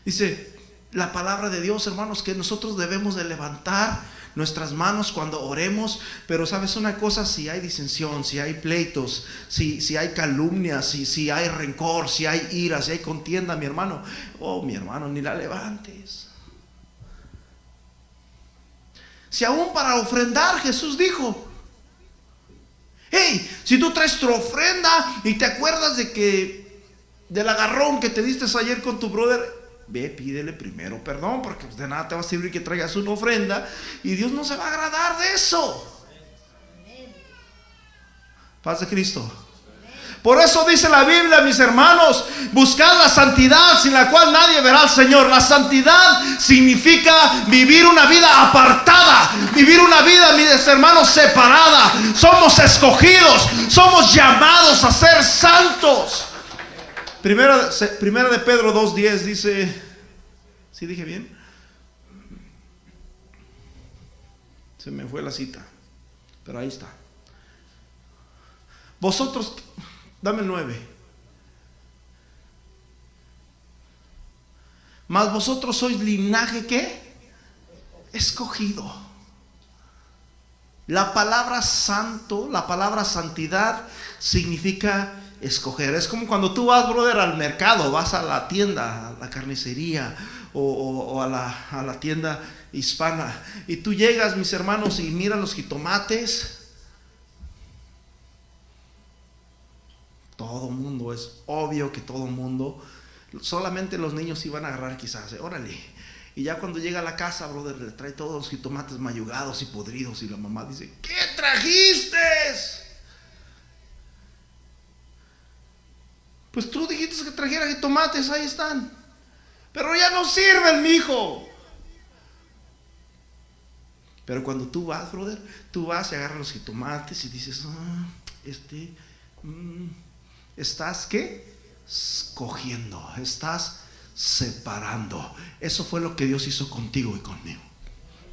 Dice, la palabra de Dios, hermanos, que nosotros debemos de levantar nuestras manos cuando oremos, pero sabes una cosa, si hay disensión, si hay pleitos, si, si hay calumnias, si, si hay rencor, si hay ira, si hay contienda, mi hermano, oh mi hermano, ni la levantes. Si aún para ofrendar Jesús dijo, hey, si tú traes tu ofrenda y te acuerdas de que del agarrón que te diste ayer con tu brother, ve, pídele primero perdón, porque de nada te va a servir que traigas una ofrenda y Dios no se va a agradar de eso. Paz de Cristo. Por eso dice la Biblia, mis hermanos, buscad la santidad sin la cual nadie verá al Señor. La santidad significa vivir una vida apartada, vivir una vida, mis hermanos, separada. Somos escogidos, somos llamados a ser santos. Primera, primera de Pedro 2.10 dice, ¿sí dije bien? Se me fue la cita, pero ahí está. Vosotros, dame 9. Mas vosotros sois linaje que escogido. La palabra santo, la palabra santidad significa escoger. Es como cuando tú vas, brother, al mercado, vas a la tienda, a la carnicería o, a, la, a, la, tienda hispana. Y tú llegas, mis hermanos, y miras los jitomates. Todo mundo, es obvio que todo mundo, solamente los niños iban a agarrar quizás, órale. Y ya cuando llega a la casa, brother, le trae todos los jitomates mayugados y podridos. Y la mamá dice, ¿qué trajiste? Pues tú dijiste que trajeras tomates, ahí están. Pero ya no sirven, mi hijo. Pero cuando tú vas, brother, tú vas y agarras los jitomates y dices, ah, este, mm, estás qué? Escogiendo, estás separando. Eso fue lo que Dios hizo contigo y conmigo.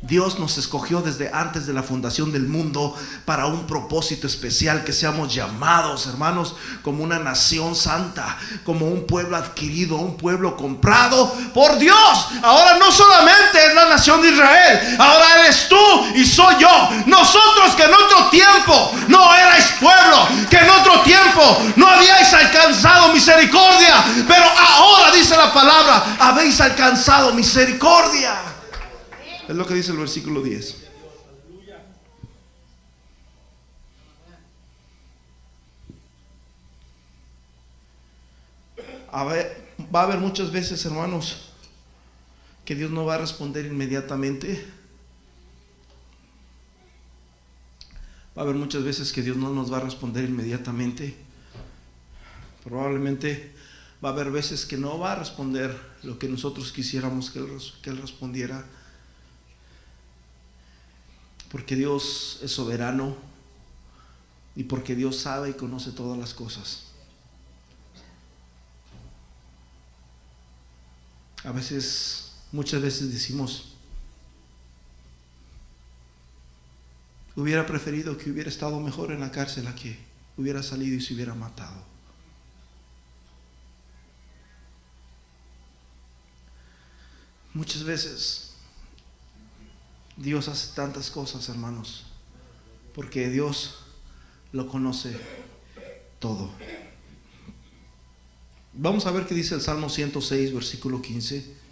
Dios nos escogió desde antes de la fundación del mundo para un propósito especial, que seamos llamados, hermanos, como una nación santa, como un pueblo adquirido, un pueblo comprado por Dios. Ahora no solamente es la nación de Israel, ahora eres tú y soy yo. Nosotros que en otro tiempo no erais pueblo, que en otro tiempo no habíais alcanzado misericordia, pero ahora dice la palabra, habéis alcanzado misericordia. Es lo que dice el versículo 10. va a haber muchas veces, hermanos, que Dios no va a responder inmediatamente. Va a haber muchas veces que Dios no nos va a responder inmediatamente. Probablemente va a haber veces que no va a responder lo que nosotros quisiéramos que Él, que él respondiera porque Dios es soberano y porque Dios sabe y conoce todas las cosas. A veces, muchas veces decimos, hubiera preferido que hubiera estado mejor en la cárcel a que hubiera salido y se hubiera matado. Muchas veces Dios hace tantas cosas, hermanos, porque Dios lo conoce todo. Vamos a ver qué dice el Salmo 106, versículo 15.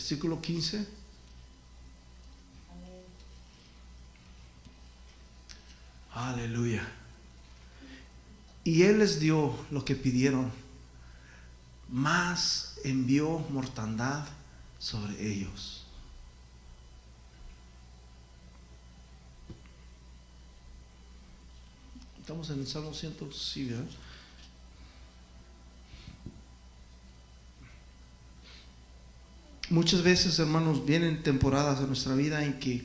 Versículo 15. Aleluya. Y Él les dio lo que pidieron, más envió mortandad sobre ellos. Estamos en el Salmo 100, sí, Muchas veces, hermanos, vienen temporadas de nuestra vida en que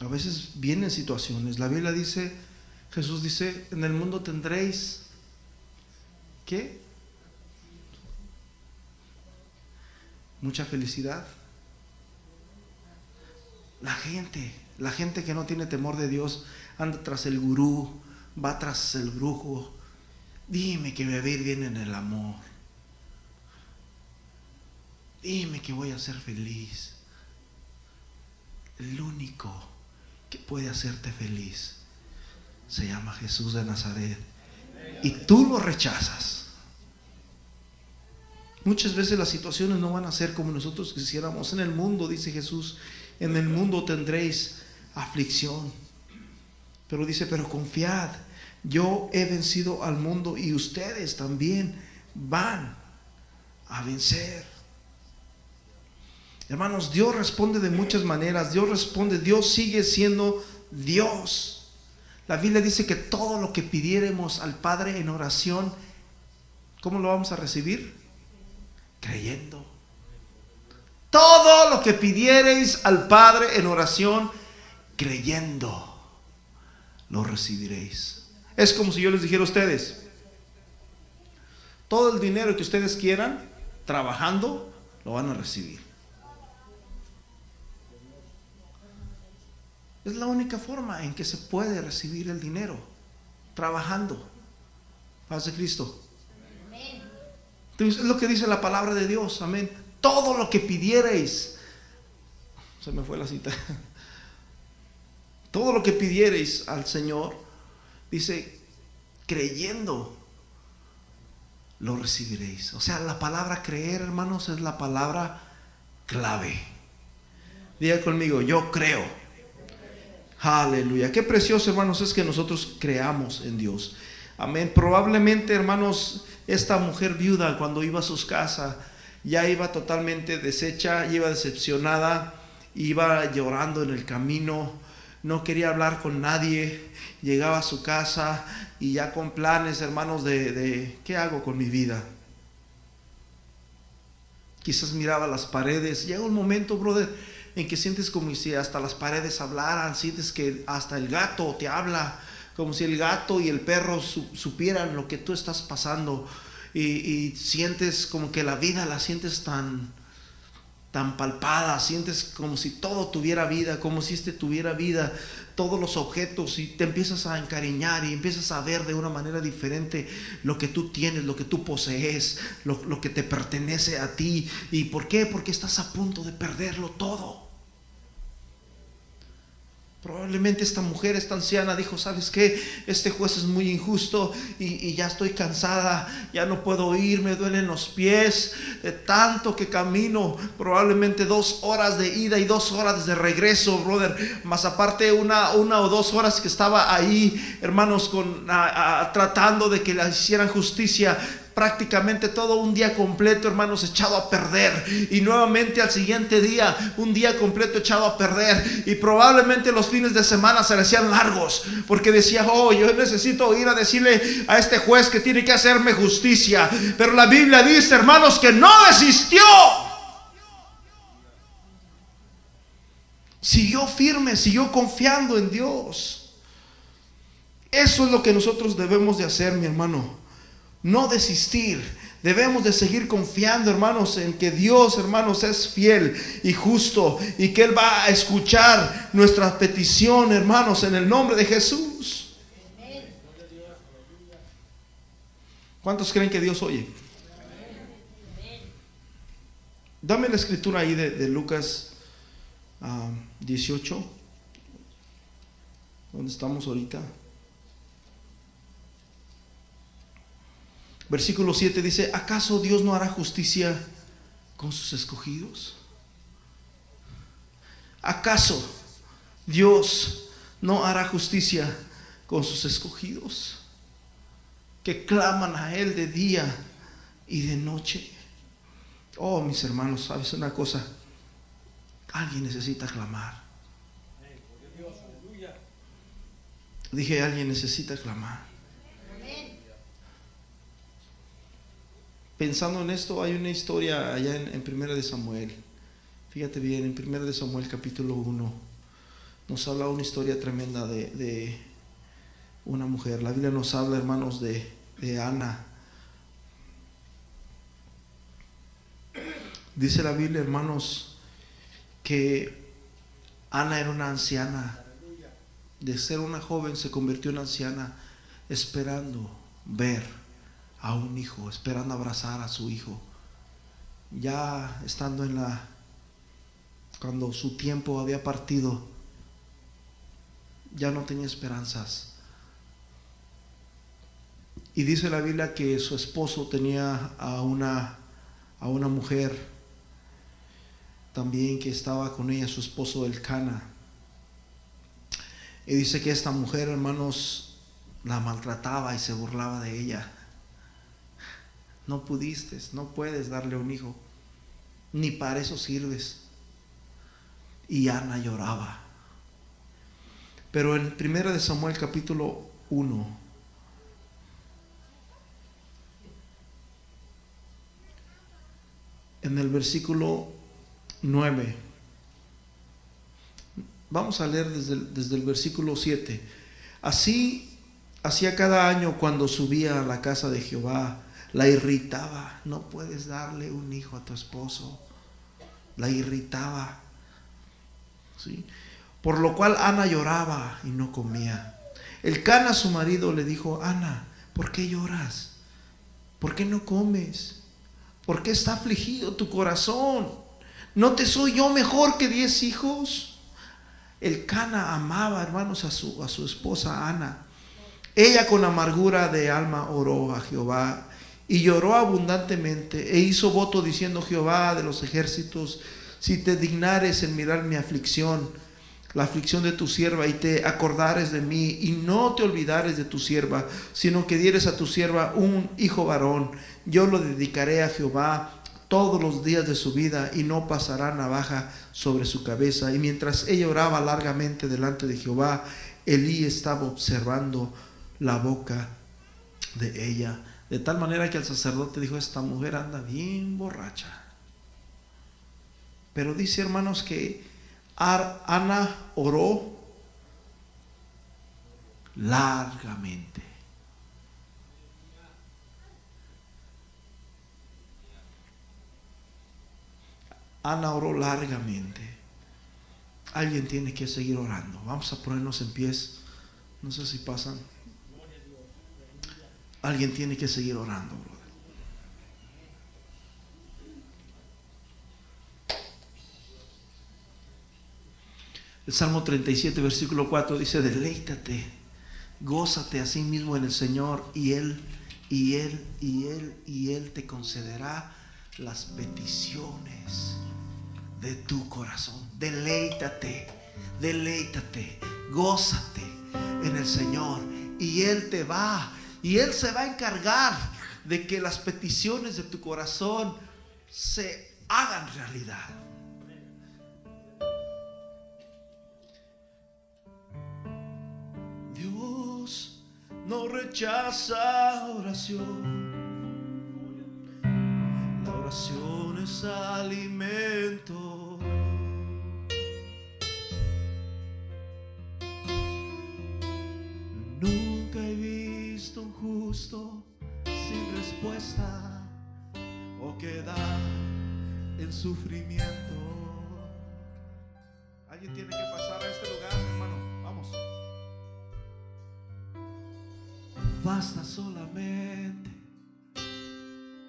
a veces vienen situaciones. La Biblia dice, Jesús dice, en el mundo tendréis, ¿qué? Mucha felicidad. La gente, la gente que no tiene temor de Dios, anda tras el gurú, va tras el brujo. Dime que me va en el amor. Dime que voy a ser feliz. El único que puede hacerte feliz se llama Jesús de Nazaret. Y tú lo rechazas. Muchas veces las situaciones no van a ser como nosotros quisiéramos. En el mundo, dice Jesús, en el mundo tendréis aflicción. Pero dice, pero confiad, yo he vencido al mundo y ustedes también van a vencer. Hermanos, Dios responde de muchas maneras. Dios responde, Dios sigue siendo Dios. La Biblia dice que todo lo que pidiéramos al Padre en oración, ¿cómo lo vamos a recibir? Creyendo. Todo lo que pidiereis al Padre en oración, creyendo, lo recibiréis. Es como si yo les dijera a ustedes, todo el dinero que ustedes quieran, trabajando, lo van a recibir. Es la única forma en que se puede recibir el dinero, trabajando. Paz de Cristo. Entonces, es lo que dice la palabra de Dios, amén. Todo lo que pidierais, se me fue la cita, todo lo que pidierais al Señor, dice, creyendo, lo recibiréis. O sea, la palabra creer, hermanos, es la palabra clave. Diga conmigo, yo creo. Aleluya. Qué precioso, hermanos, es que nosotros creamos en Dios. Amén. Probablemente, hermanos, esta mujer viuda cuando iba a sus casas ya iba totalmente deshecha, iba decepcionada, iba llorando en el camino, no quería hablar con nadie, llegaba a su casa y ya con planes, hermanos, de, de ¿qué hago con mi vida? Quizás miraba las paredes. Llega un momento, brother, en que sientes como si hasta las paredes hablaran, sientes que hasta el gato te habla, como si el gato y el perro supieran lo que tú estás pasando y, sientes como que la vida la sientes tan tan palpada, sientes como si todo tuviera vida, como si este tuviera vida, todos los objetos y te empiezas a encariñar y empiezas a ver de una manera diferente lo que tú tienes, lo que tú posees, lo, lo que te pertenece a ti. ¿Y por qué? Porque estás a punto de perderlo todo. Probablemente esta mujer, esta anciana, dijo, ¿sabes qué? Este juez es muy injusto y, ya estoy cansada, ya no puedo ir, me duelen los pies, de tanto que camino, probablemente dos horas de ida y dos horas de regreso, brother, más aparte una, una o dos horas que estaba ahí, hermanos, con, tratando de que le hicieran justicia, prácticamente todo un día completo, hermanos, echado a perder. Y nuevamente al siguiente día, un día completo echado a perder. Y probablemente los fines de semana se le hacían largos, porque decía, oh, yo necesito ir a decirle a este juez que tiene que hacerme justicia. Pero la Biblia dice, hermanos, que no desistió. Siguió firme, siguió confiando en Dios. Eso es lo que nosotros debemos de hacer, mi hermano no desistir. Debemos de seguir confiando, hermanos, en que Dios, hermanos, es fiel y justo y que Él va a escuchar nuestra petición, hermanos, en el nombre de Jesús. ¿Cuántos creen que Dios oye? Dame la escritura ahí de, Lucas 18, ah, donde estamos ahorita. Versículo 7 dice, ¿acaso Dios no hará justicia con sus escogidos? ¿Acaso Dios no hará justicia con sus escogidos? Que claman a Él de día y de noche. Oh, mis hermanos, ¿sabes una cosa? Alguien necesita clamar. Dije, alguien necesita clamar. Pensando en esto, hay una historia allá en, Primera de Samuel. Fíjate bien, en Primera de Samuel capítulo 1 nos habla una historia tremenda de, una mujer. La Biblia nos habla, hermanos, de, de Ana. Dice la Biblia, hermanos, que Ana era una anciana. De ser una joven se convirtió en anciana esperando ver a un hijo, esperando abrazar a su hijo. Ya estando en la, cuando su tiempo había partido, ya no tenía esperanzas. Y dice la Biblia que su esposo tenía a una, a una mujer también que estaba con ella, su esposo el Cana. Y dice que esta mujer, hermanos, la maltrataba y se burlaba de ella. No pudiste, no puedes darle un hijo, ni para eso sirves. Y Ana lloraba. Pero en 1 de Samuel capítulo 1, en el versículo 9, vamos a leer desde el, desde el versículo 7. Así hacía cada año cuando subía a la casa de Jehová, la irritaba. No puedes darle un hijo a tu esposo. La irritaba. ¿Sí? Por lo cual Ana lloraba y no comía. El Cana, su marido, le dijo, Ana, ¿por qué lloras? ¿Por qué no comes? ¿Por qué está afligido tu corazón? ¿No te soy yo mejor que diez hijos? El Cana amaba, hermanos, a su, a su esposa Ana. Ella con amargura de alma oró a Jehová y lloró abundantemente e hizo voto diciendo, Jehová de los ejércitos, si te dignares en mirar mi aflicción, la aflicción de tu sierva y te acordares de mí y no te olvidares de tu sierva, sino que dieres a tu sierva un hijo varón. Yo lo dedicaré a Jehová todos los días de su vida y no pasará navaja sobre su cabeza. Y mientras ella oraba largamente delante de Jehová, Elí estaba observando la boca de ella. De tal manera que el sacerdote dijo, esta mujer anda bien borracha. Pero dice hermanos que Ana oró largamente. Ana oró largamente. Alguien tiene que seguir orando. Vamos a ponernos en pies. No sé si pasan. Alguien tiene que seguir orando, El Salmo 37, versículo 4 dice, deleítate, gózate a sí mismo en el Señor y Él, y Él, y Él, y Él te concederá las peticiones de tu corazón. Deleítate, deleítate, gózate en el Señor y Él te va, y Él se va a encargar de que las peticiones de tu corazón se hagan realidad. no rechaza oración. La oración es alimento. Justo sin respuesta o quedar en sufrimiento. Alguien tiene que pasar a este lugar, hermano. Basta solamente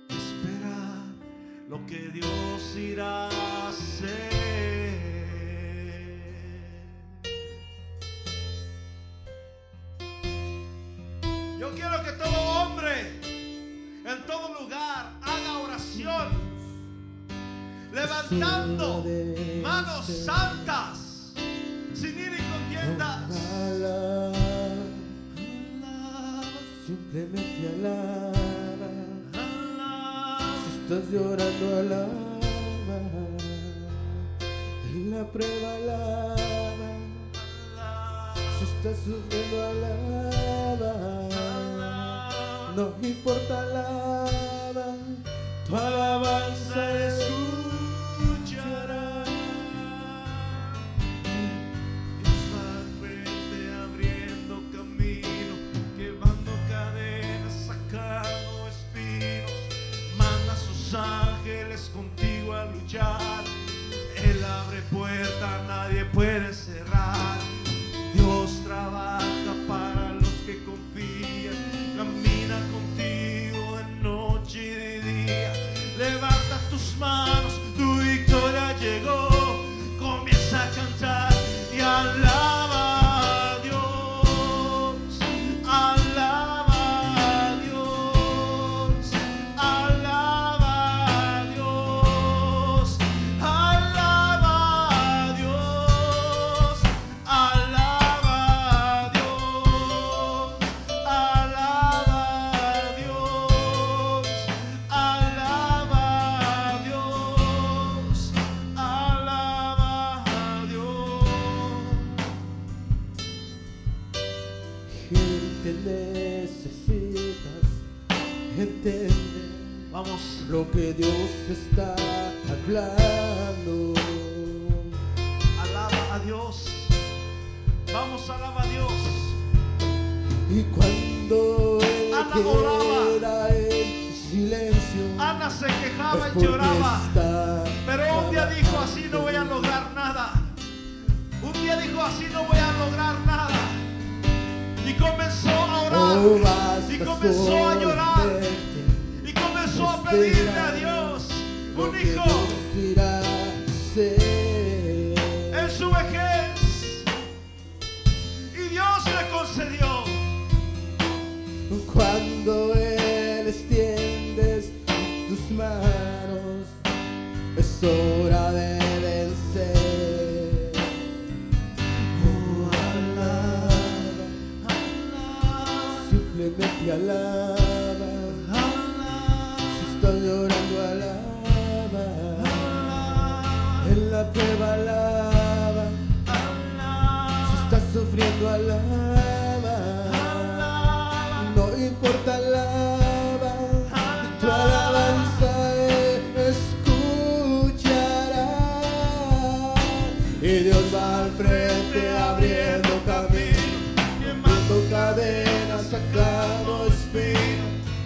esperar lo que Dios irá a hacer. Levantando manos santas, sin ir en contiendas simplemente alaba. Si estás llorando, alaba. En la prueba, alaba. Si estás sufriendo, alaba. No importa, alaba. Tu alabanza es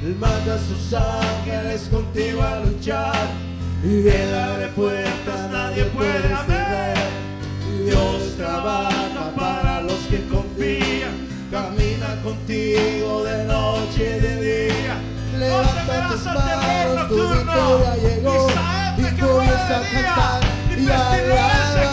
Él manda a sus ángeles contigo a luchar y él abre puertas, nadie puede ceder. Dios trabaja para los que confían, camina contigo de noche y de día. Levanta tus manos, tu victoria llegó y comienza a cantar y alabar.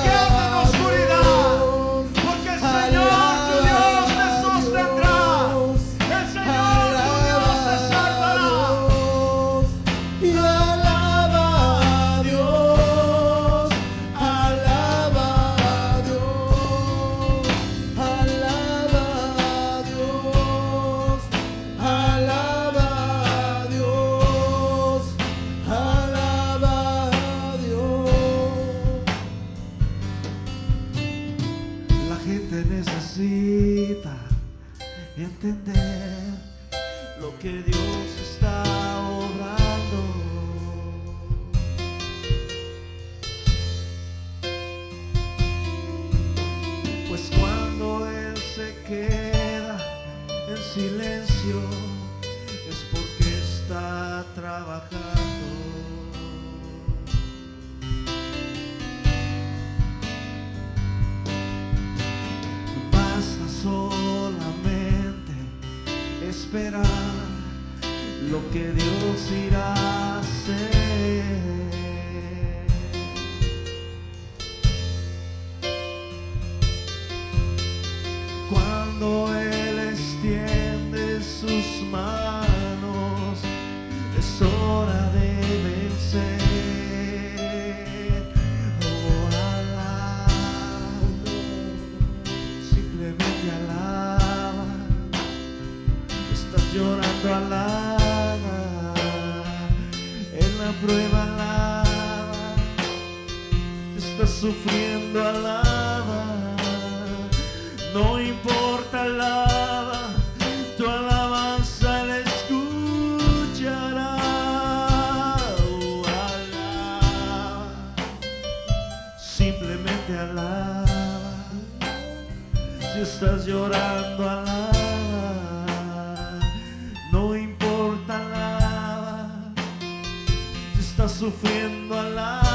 estás llorando alaba, no importa alaba, si estás sufriendo alaba.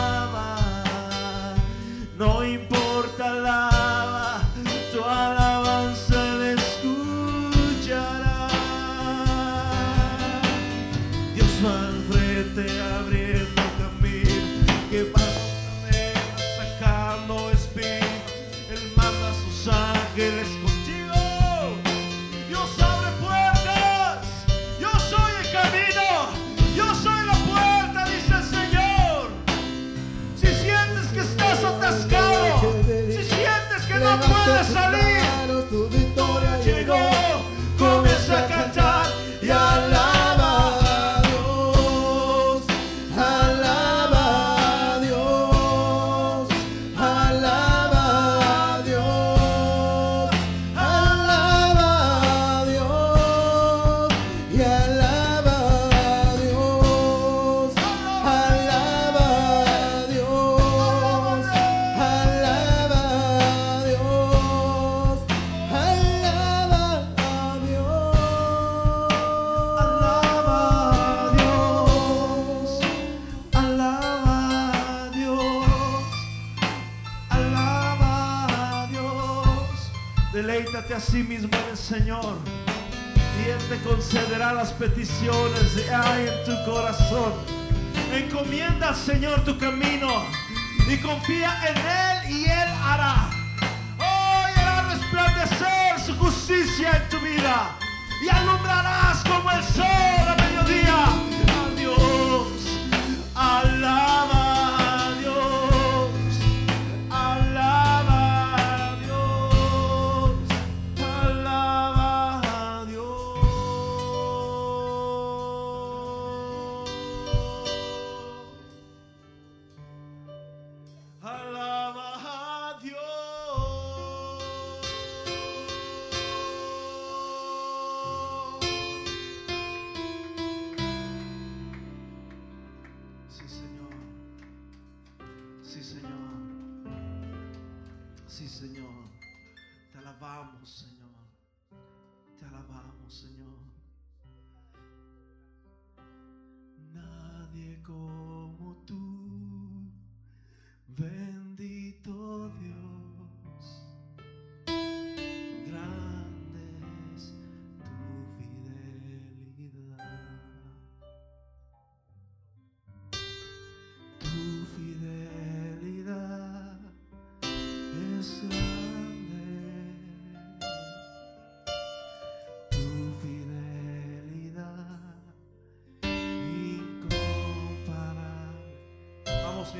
Las peticiones hay en tu corazón. Encomienda al Señor tu camino y confía en Él y Él hará. Hoy hará resplandecer su justicia en tu vida y alumbrarás como el sol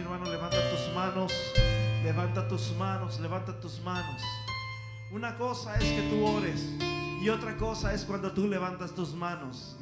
hermano, levanta tus manos. Levanta tus manos, levanta tus manos. Una cosa es que tú ores y otra cosa es cuando tú levantas tus manos.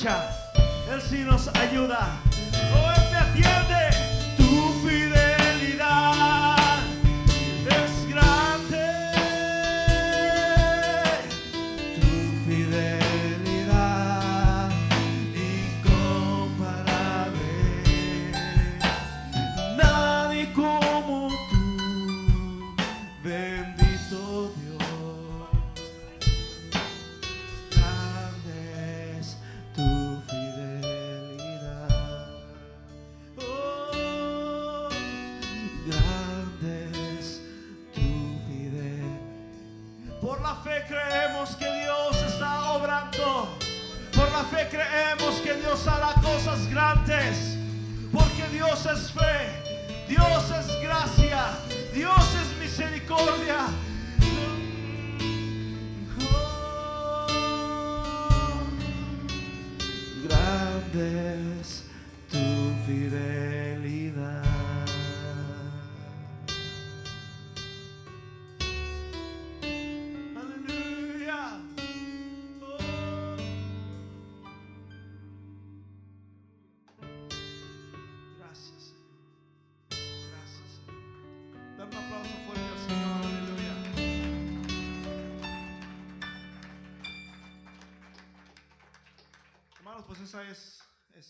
Escucha. Él sí nos ayuda. Oh, Él me atiende.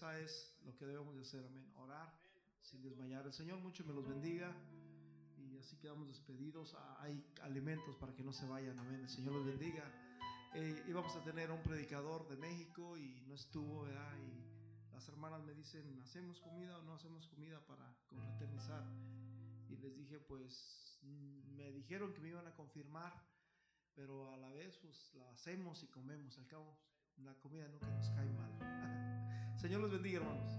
Esa es lo que debemos de hacer, amén. Orar sin desmayar. El Señor mucho me los bendiga. Y así quedamos despedidos. Ah, Hay alimentos para que no se vayan, amén. El Señor los bendiga. Eh, íbamos a tener un predicador de México y no estuvo, ¿verdad? Y las hermanas me dicen, ¿hacemos comida o no hacemos comida para confraternizar? Y les dije, pues mm, me dijeron que me iban a confirmar, pero a la vez pues la hacemos y comemos. Al cabo, la comida nunca nos cae mal. Señor los bendiga, hermanos.